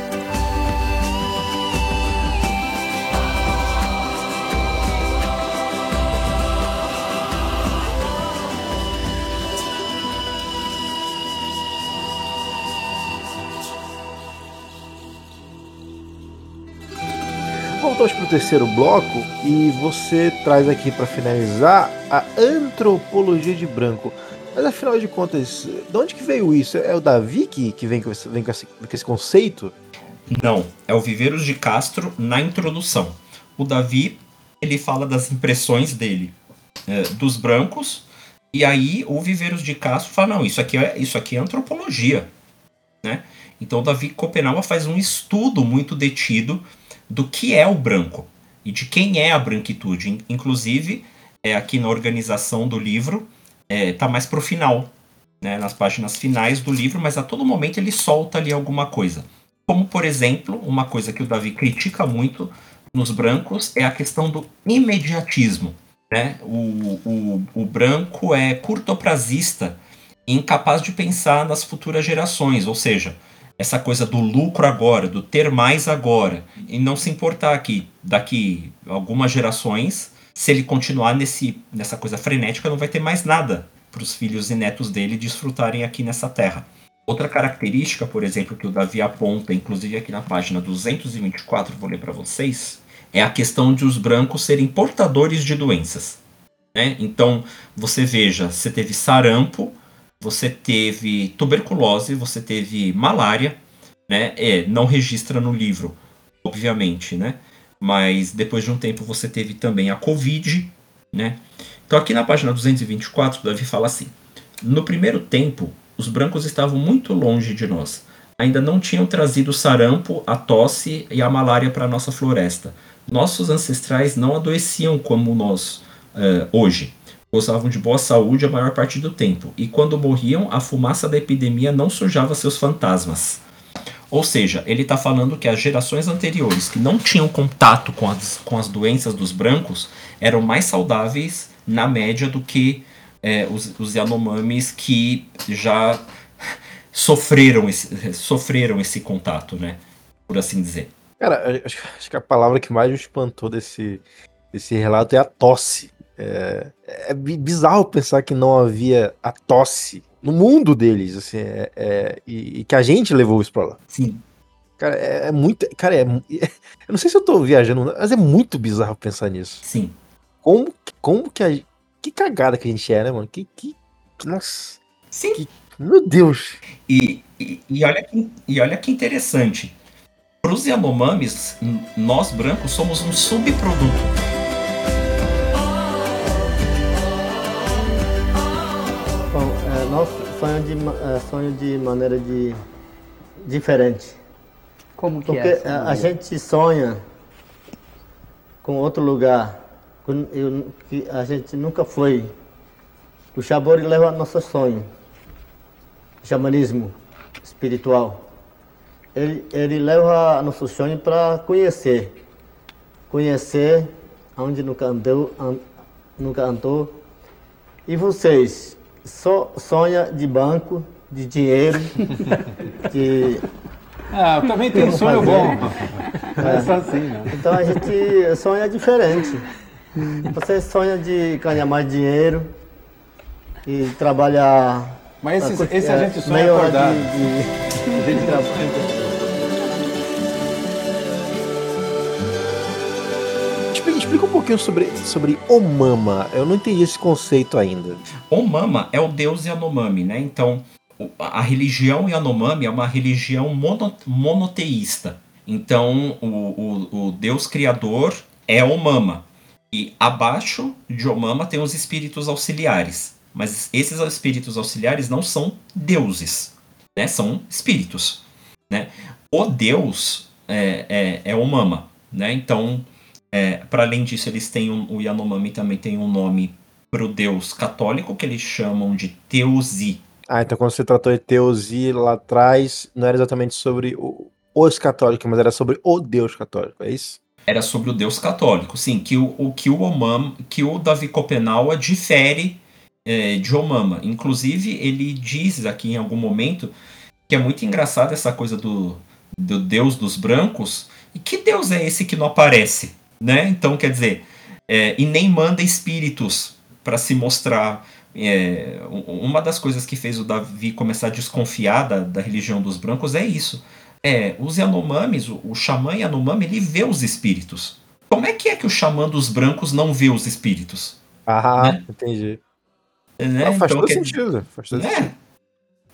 Voltamos para o terceiro bloco e você traz aqui para finalizar a antropologia de branco. Mas afinal de contas, de onde que veio isso? É o Davi que, que vem, com esse, vem com, esse, com esse conceito? Não, é o Viveiros de Castro na introdução. O Davi, ele fala das impressões dele é, dos brancos, e aí o Viveiros de Castro fala, não, isso aqui é, isso aqui é antropologia. Né? Então o Davi Copenau faz um estudo muito detido do que é o branco e de quem é a branquitude. Inclusive, é, aqui na organização do livro, é, tá mais pro final, né, nas páginas finais do livro, mas a todo momento ele solta ali alguma coisa. Como, por exemplo, uma coisa que o Davi critica muito nos brancos é a questão do imediatismo. Né? O, o, o branco é curtoprazista, incapaz de pensar nas futuras gerações, ou seja, essa coisa do lucro agora, do ter mais agora, e não se importar que daqui algumas gerações, se ele continuar nesse, nessa coisa frenética, não vai ter mais nada para os filhos e netos dele desfrutarem aqui nessa terra. Outra característica, por exemplo, que o Davi aponta, inclusive aqui na página 224, vou ler para vocês, é a questão de os brancos serem portadores de doenças. Né? Então, você veja, você teve sarampo, você teve tuberculose, você teve malária, né? É, não registra no livro, obviamente, né? Mas depois de um tempo você teve também a Covid, né? Então aqui na página 224, Davi fala assim: No primeiro tempo, os brancos estavam muito longe de nós. Ainda não tinham trazido o sarampo, a tosse e a malária para a nossa floresta. Nossos ancestrais não adoeciam como nós uh, hoje gozavam de boa saúde a maior parte do tempo, e quando morriam, a fumaça da epidemia não sujava seus fantasmas. Ou seja, ele está falando que as gerações anteriores que não tinham contato com as, com as doenças dos brancos eram mais saudáveis na média do que é, os, os Yanomamis que já sofreram esse, sofreram esse contato, né? Por assim dizer. Cara, acho, acho que a palavra que mais me espantou desse, desse relato é a tosse. É, é bizarro pensar que não havia a tosse no mundo deles, assim, é, é, e, e, que a gente levou isso pra lá. Sim. Cara, é, é muito. Cara, é, eu não sei se eu tô viajando, mas é muito bizarro pensar nisso. Sim. Como, como que a. Que cagada que a gente é, né, mano? Que. que nossa. Sim. Que, meu Deus. E, e, e, olha que, e olha que interessante. Para os Yanomamis, nós brancos somos um subproduto. De, uh, sonho de maneira de, diferente. Como que Porque é? Porque a, a, gente sonha com outro lugar, eu, que a gente nunca foi. O Xabori leva nosso sonho, o xamanismo espiritual. Ele, ele leva nosso sonho para conhecer, conhecer onde nunca andou, nunca andou. E vocês, so, sonha de banco, de dinheiro, de. Ah, eu também tenho um sonho bom. É. é só assim, né? Então a gente sonha diferente. Você sonha de ganhar mais dinheiro, e trabalhar. Mas esse, esse a gente só é acordar. De, de, de trabalho. Explica pouquinho sobre, sobre Omama. Eu não entendi esse conceito ainda. Omama é o deus Yanomami, né? Então, a religião Yanomami é uma religião mono, monoteísta. Então, o, o, o deus criador é Omama. E abaixo de Omama tem os espíritos auxiliares. Mas esses espíritos auxiliares não são deuses, né? São espíritos, né? O deus é, é, é Omama, né? Então, é, para além disso, eles têm um, o Yanomami também tem um nome para o deus católico que eles chamam de Teuzi. Ah, então quando você tratou de Teuzi lá atrás, não era exatamente sobre o, os católicos, mas era sobre o deus católico, é isso? Era sobre o deus católico, sim, que o, o que o Omam, que o Davi Copenaua difere é, de Omama. Inclusive, ele diz aqui em algum momento que é muito engraçado essa coisa do, do deus dos brancos. E que deus é esse que não aparece? Né? Então, quer dizer, é, e nem manda espíritos para se mostrar. É, uma das coisas que fez o Davi começar a desconfiar da, da religião dos brancos é isso. É, os Yanomamis, o, o xamã Yanomami, ele vê os espíritos. Como é que é que o xamã dos brancos não vê os espíritos? Ah, né? entendi. Né? Não, faz então, todo sentido. Faz todo né? sentido.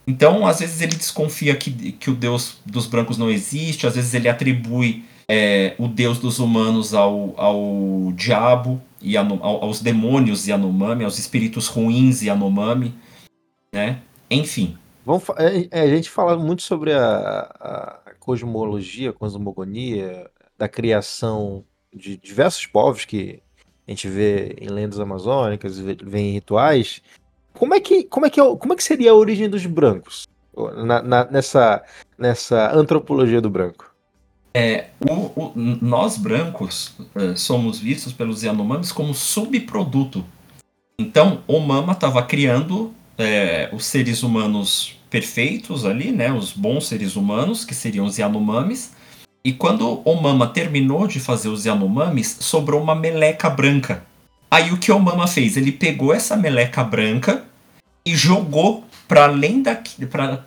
Então, às vezes ele desconfia que, que o Deus dos brancos não existe, às vezes ele atribui é, o deus dos humanos ao, ao diabo e ao, aos demônios Yanomami, aos espíritos ruins Yanomami, né? Enfim. Vamos, é, é, a gente fala muito sobre a, a cosmologia, cosmogonia, da criação de diversos povos que a gente vê em lendas amazônicas, vê em rituais. Como é que, como é que, é como é que seria a origem dos brancos na, na, nessa, nessa antropologia do branco? É, o, o, nós brancos é, somos vistos pelos Yanomamis como subproduto. Então, o Mama estava criando é, os seres humanos perfeitos ali, né, os bons seres humanos, que seriam os Yanomamis. E quando o Mama terminou de fazer os Yanomamis, sobrou uma meleca branca. Aí o que o Mama fez? Ele pegou essa meleca branca e jogou para além, da,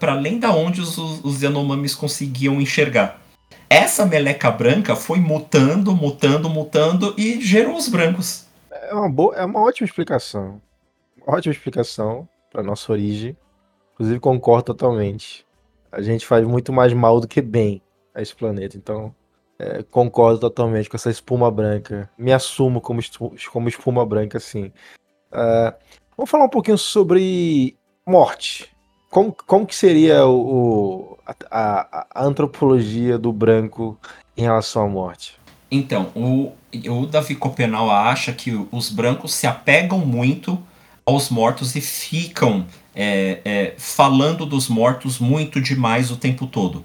além da onde os, os Yanomamis conseguiam enxergar essa meleca branca foi mutando, mutando, mutando e gerou os brancos. É uma, boa, é uma ótima explicação. Ótima explicação para nossa origem. Inclusive, concordo totalmente. A gente faz muito mais mal do que bem a esse planeta. Então, é, concordo totalmente com essa espuma branca. Me assumo como, como espuma branca, assim. Uh, vamos falar um pouquinho sobre morte. Como, como que seria o, a, a, antropologia do branco em relação à morte? Então, o, o Davi Copenau acha que os brancos se apegam muito aos mortos e ficam é, é, falando dos mortos muito demais o tempo todo,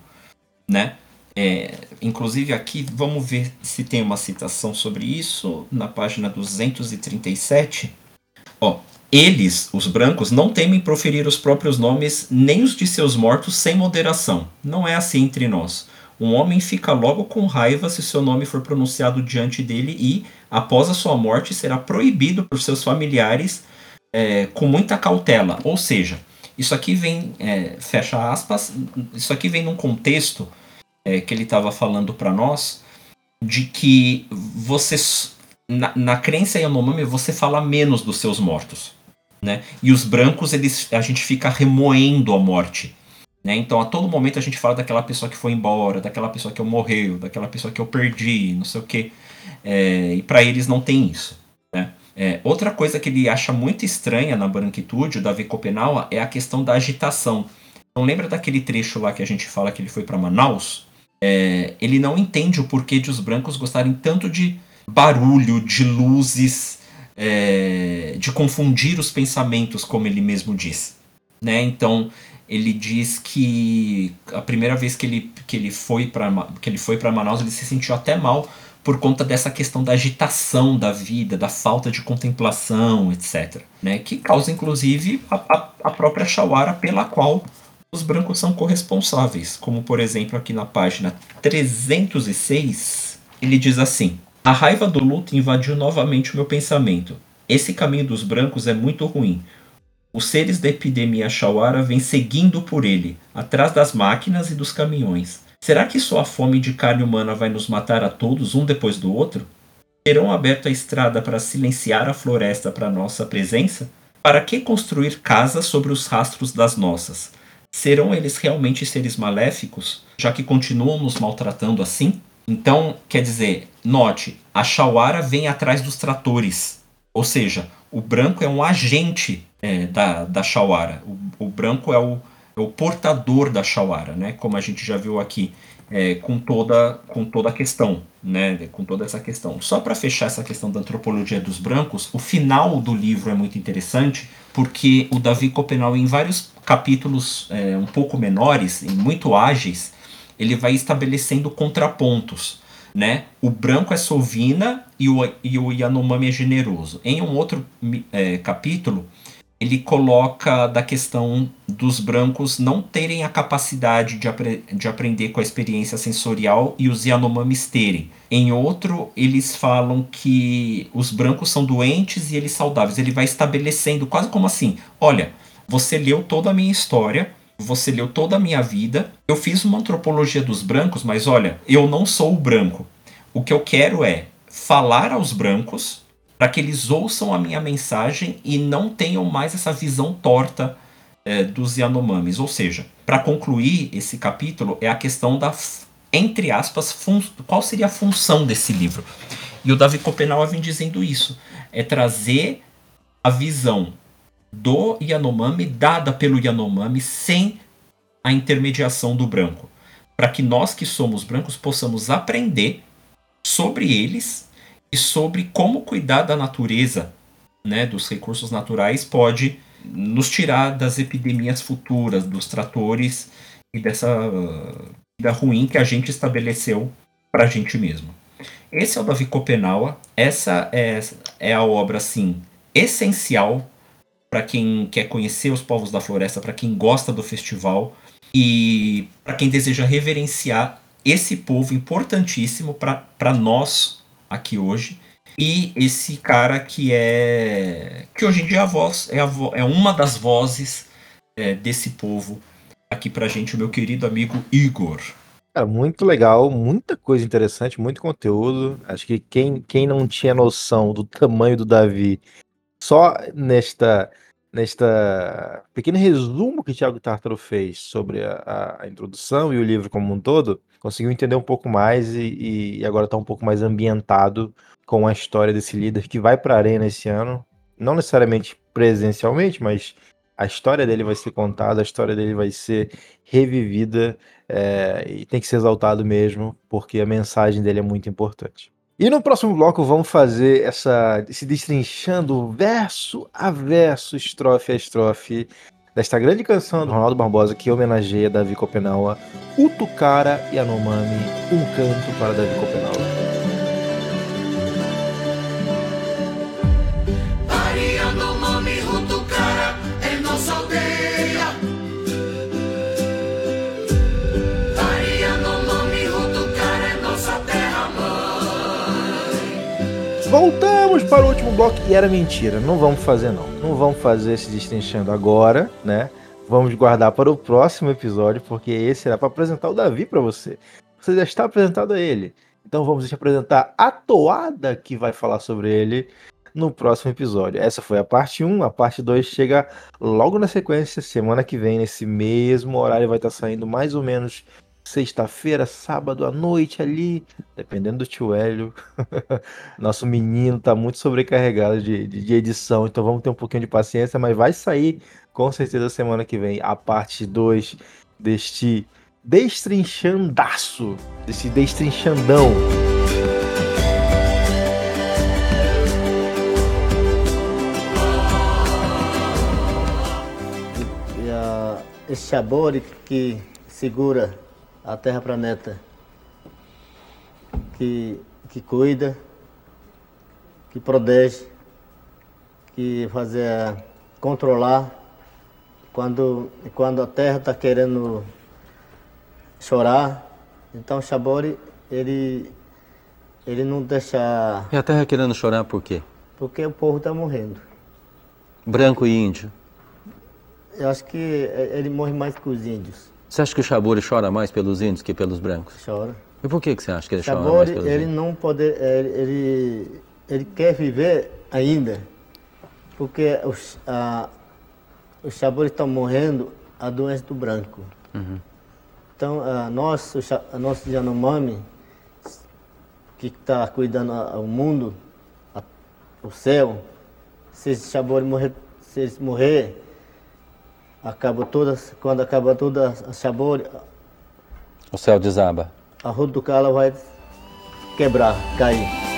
né? É, inclusive aqui, vamos ver se tem uma citação sobre isso na página 237. Ó, eles, os brancos, não temem proferir os próprios nomes nem os de seus mortos sem moderação. Não é assim entre nós. Um homem fica logo com raiva se seu nome for pronunciado diante dele e, após a sua morte, será proibido por seus familiares é, com muita cautela. Ou seja, isso aqui vem, é, fecha aspas, isso aqui vem num contexto é, que ele estava falando para nós de que você, na, na crença Yanomami, você fala menos dos seus mortos né? E os brancos, eles, a gente fica remoendo a morte. Né? Então, a todo momento a gente fala daquela pessoa que foi embora, daquela pessoa que eu morreu, daquela pessoa que eu perdi, não sei o quê. É, e para eles não tem isso. Né? É, outra coisa que ele acha muito estranha na branquitude, o Davi Copenaua, é a questão da agitação. Então, lembra daquele trecho lá que a gente fala que ele foi para Manaus? É, ele não entende o porquê de os brancos gostarem tanto de barulho, de luzes, é, de confundir os pensamentos, como ele mesmo diz. Né? Então ele diz que a primeira vez que ele, que ele foi para Manaus ele se sentiu até mal por conta dessa questão da agitação da vida, da falta de contemplação, etc. Né? Que causa inclusive a, a, a própria Shawara pela qual os brancos são corresponsáveis, como por exemplo aqui na página 306, ele diz assim: a raiva do luto invadiu novamente o meu pensamento. Esse caminho dos brancos é muito ruim. Os seres da epidemia Shawara vêm seguindo por ele, atrás das máquinas e dos caminhões. Será que sua fome de carne humana vai nos matar a todos, um depois do outro? Terão aberto a estrada para silenciar a floresta para nossa presença? Para que construir casas sobre os rastros das nossas? Serão eles realmente seres maléficos, já que continuam nos maltratando assim? Então, quer dizer, note, a Shawara vem atrás dos tratores. Ou seja, o branco é um agente é, da, da Shawara. O, o branco é o, é o, portador da Shawara, né? como a gente já viu aqui, é, com, toda, com toda a questão, né? com toda essa questão. Só para fechar essa questão da antropologia dos brancos, o final do livro é muito interessante, porque o Davi Copenau, em vários capítulos é, um pouco menores e muito ágeis, ele vai estabelecendo contrapontos né? O branco é sovina e o, e o Yanomami é generoso. Em um outro é, capítulo, ele coloca da questão dos brancos não terem a capacidade de, apre de aprender com a experiência sensorial e os Yanomamis terem. Em outro, eles falam que os brancos são doentes e eles saudáveis. Ele vai estabelecendo quase como assim: olha, você leu toda a minha história, você leu toda a minha vida. Eu fiz uma antropologia dos brancos, mas olha, eu não sou o branco. O que eu quero é falar aos brancos para que eles ouçam a minha mensagem e não tenham mais essa visão torta é, dos Yanomamis. Ou seja, para concluir esse capítulo, é a questão da, entre aspas, qual seria a função desse livro. E o Davi Copenau vem dizendo isso: é trazer a visão do Yanomami, dada pelo Yanomami, sem a intermediação do branco. Para que nós que somos brancos possamos aprender sobre eles e sobre como cuidar da natureza, né, dos recursos naturais, pode nos tirar das epidemias futuras, dos tratores e dessa vida ruim que a gente estabeleceu para a gente mesmo. Esse é o Davi Copenaua, essa é, é a obra assim essencial para quem quer conhecer os povos da floresta, para quem gosta do festival e para quem deseja reverenciar esse povo importantíssimo para nós aqui hoje. E esse cara que é. que hoje em dia é a voz, é, a vo, é uma das vozes é, desse povo aqui pra gente, o meu querido amigo Igor. Cara, muito legal, muita coisa interessante, muito conteúdo. Acho que quem, quem não tinha noção do tamanho do Davi só nesta nesta pequeno resumo que o Thiago Tartaro fez sobre a, a, introdução e o livro como um todo, conseguiu entender um pouco mais e, e agora está um pouco mais ambientado com a história desse líder que vai para a arena esse ano, não necessariamente presencialmente, mas a história dele vai ser contada, a história dele vai ser revivida é, e tem que ser exaltado mesmo, porque a mensagem dele é muito importante. E no próximo bloco vamos fazer essa se destrinchando verso a verso, estrofe a estrofe desta grande canção do Ronaldo Barbosa que homenageia Davi Copenaua, Utucara Yanomami, um canto para Davi Copenaua. Voltamos para o último bloco e era mentira. Não vamos fazer não. Não vamos fazer esse destrinchando agora, né? Vamos guardar para o próximo episódio, porque esse era para apresentar o Davi para você. Você já está apresentado a ele. Então vamos te apresentar a toada que vai falar sobre ele no próximo episódio. Essa foi a parte 1, a parte 2 chega logo na sequência, semana que vem, nesse mesmo horário, vai estar saindo mais ou menos sexta-feira, sábado à noite ali, dependendo do tio Hélio. Nosso menino tá muito sobrecarregado de, de, de, edição, então vamos ter um pouquinho de paciência, mas vai sair com certeza semana que vem a parte 2 deste destrinchandaço, desse destrinchandão. esse sabor que segura a Terra Planeta, que, que cuida, que protege, que fazer controlar quando, quando a Terra está querendo chorar. Então o Shabori, ele, ele não deixa. E a Terra querendo chorar por quê? Porque o povo está morrendo. Branco e índio. Eu acho que ele morre mais que os índios. Você acha que o Xaburi chora mais pelos índios que pelos brancos? Chora. E por que, que você acha que ele chora mais pelos ele índios? não pode, ele, ele, quer viver ainda, porque os, a, os Xaburi estão morrendo a doença do branco. Uhum. Então, a nosso, a nosso Yanomami, que está cuidando o mundo, a, o céu, se esse Xaburi morrer, se eles morrer, acaba todas, quando acaba toda a Xaburi, O céu desaba. a roda do cala vai quebrar, cair.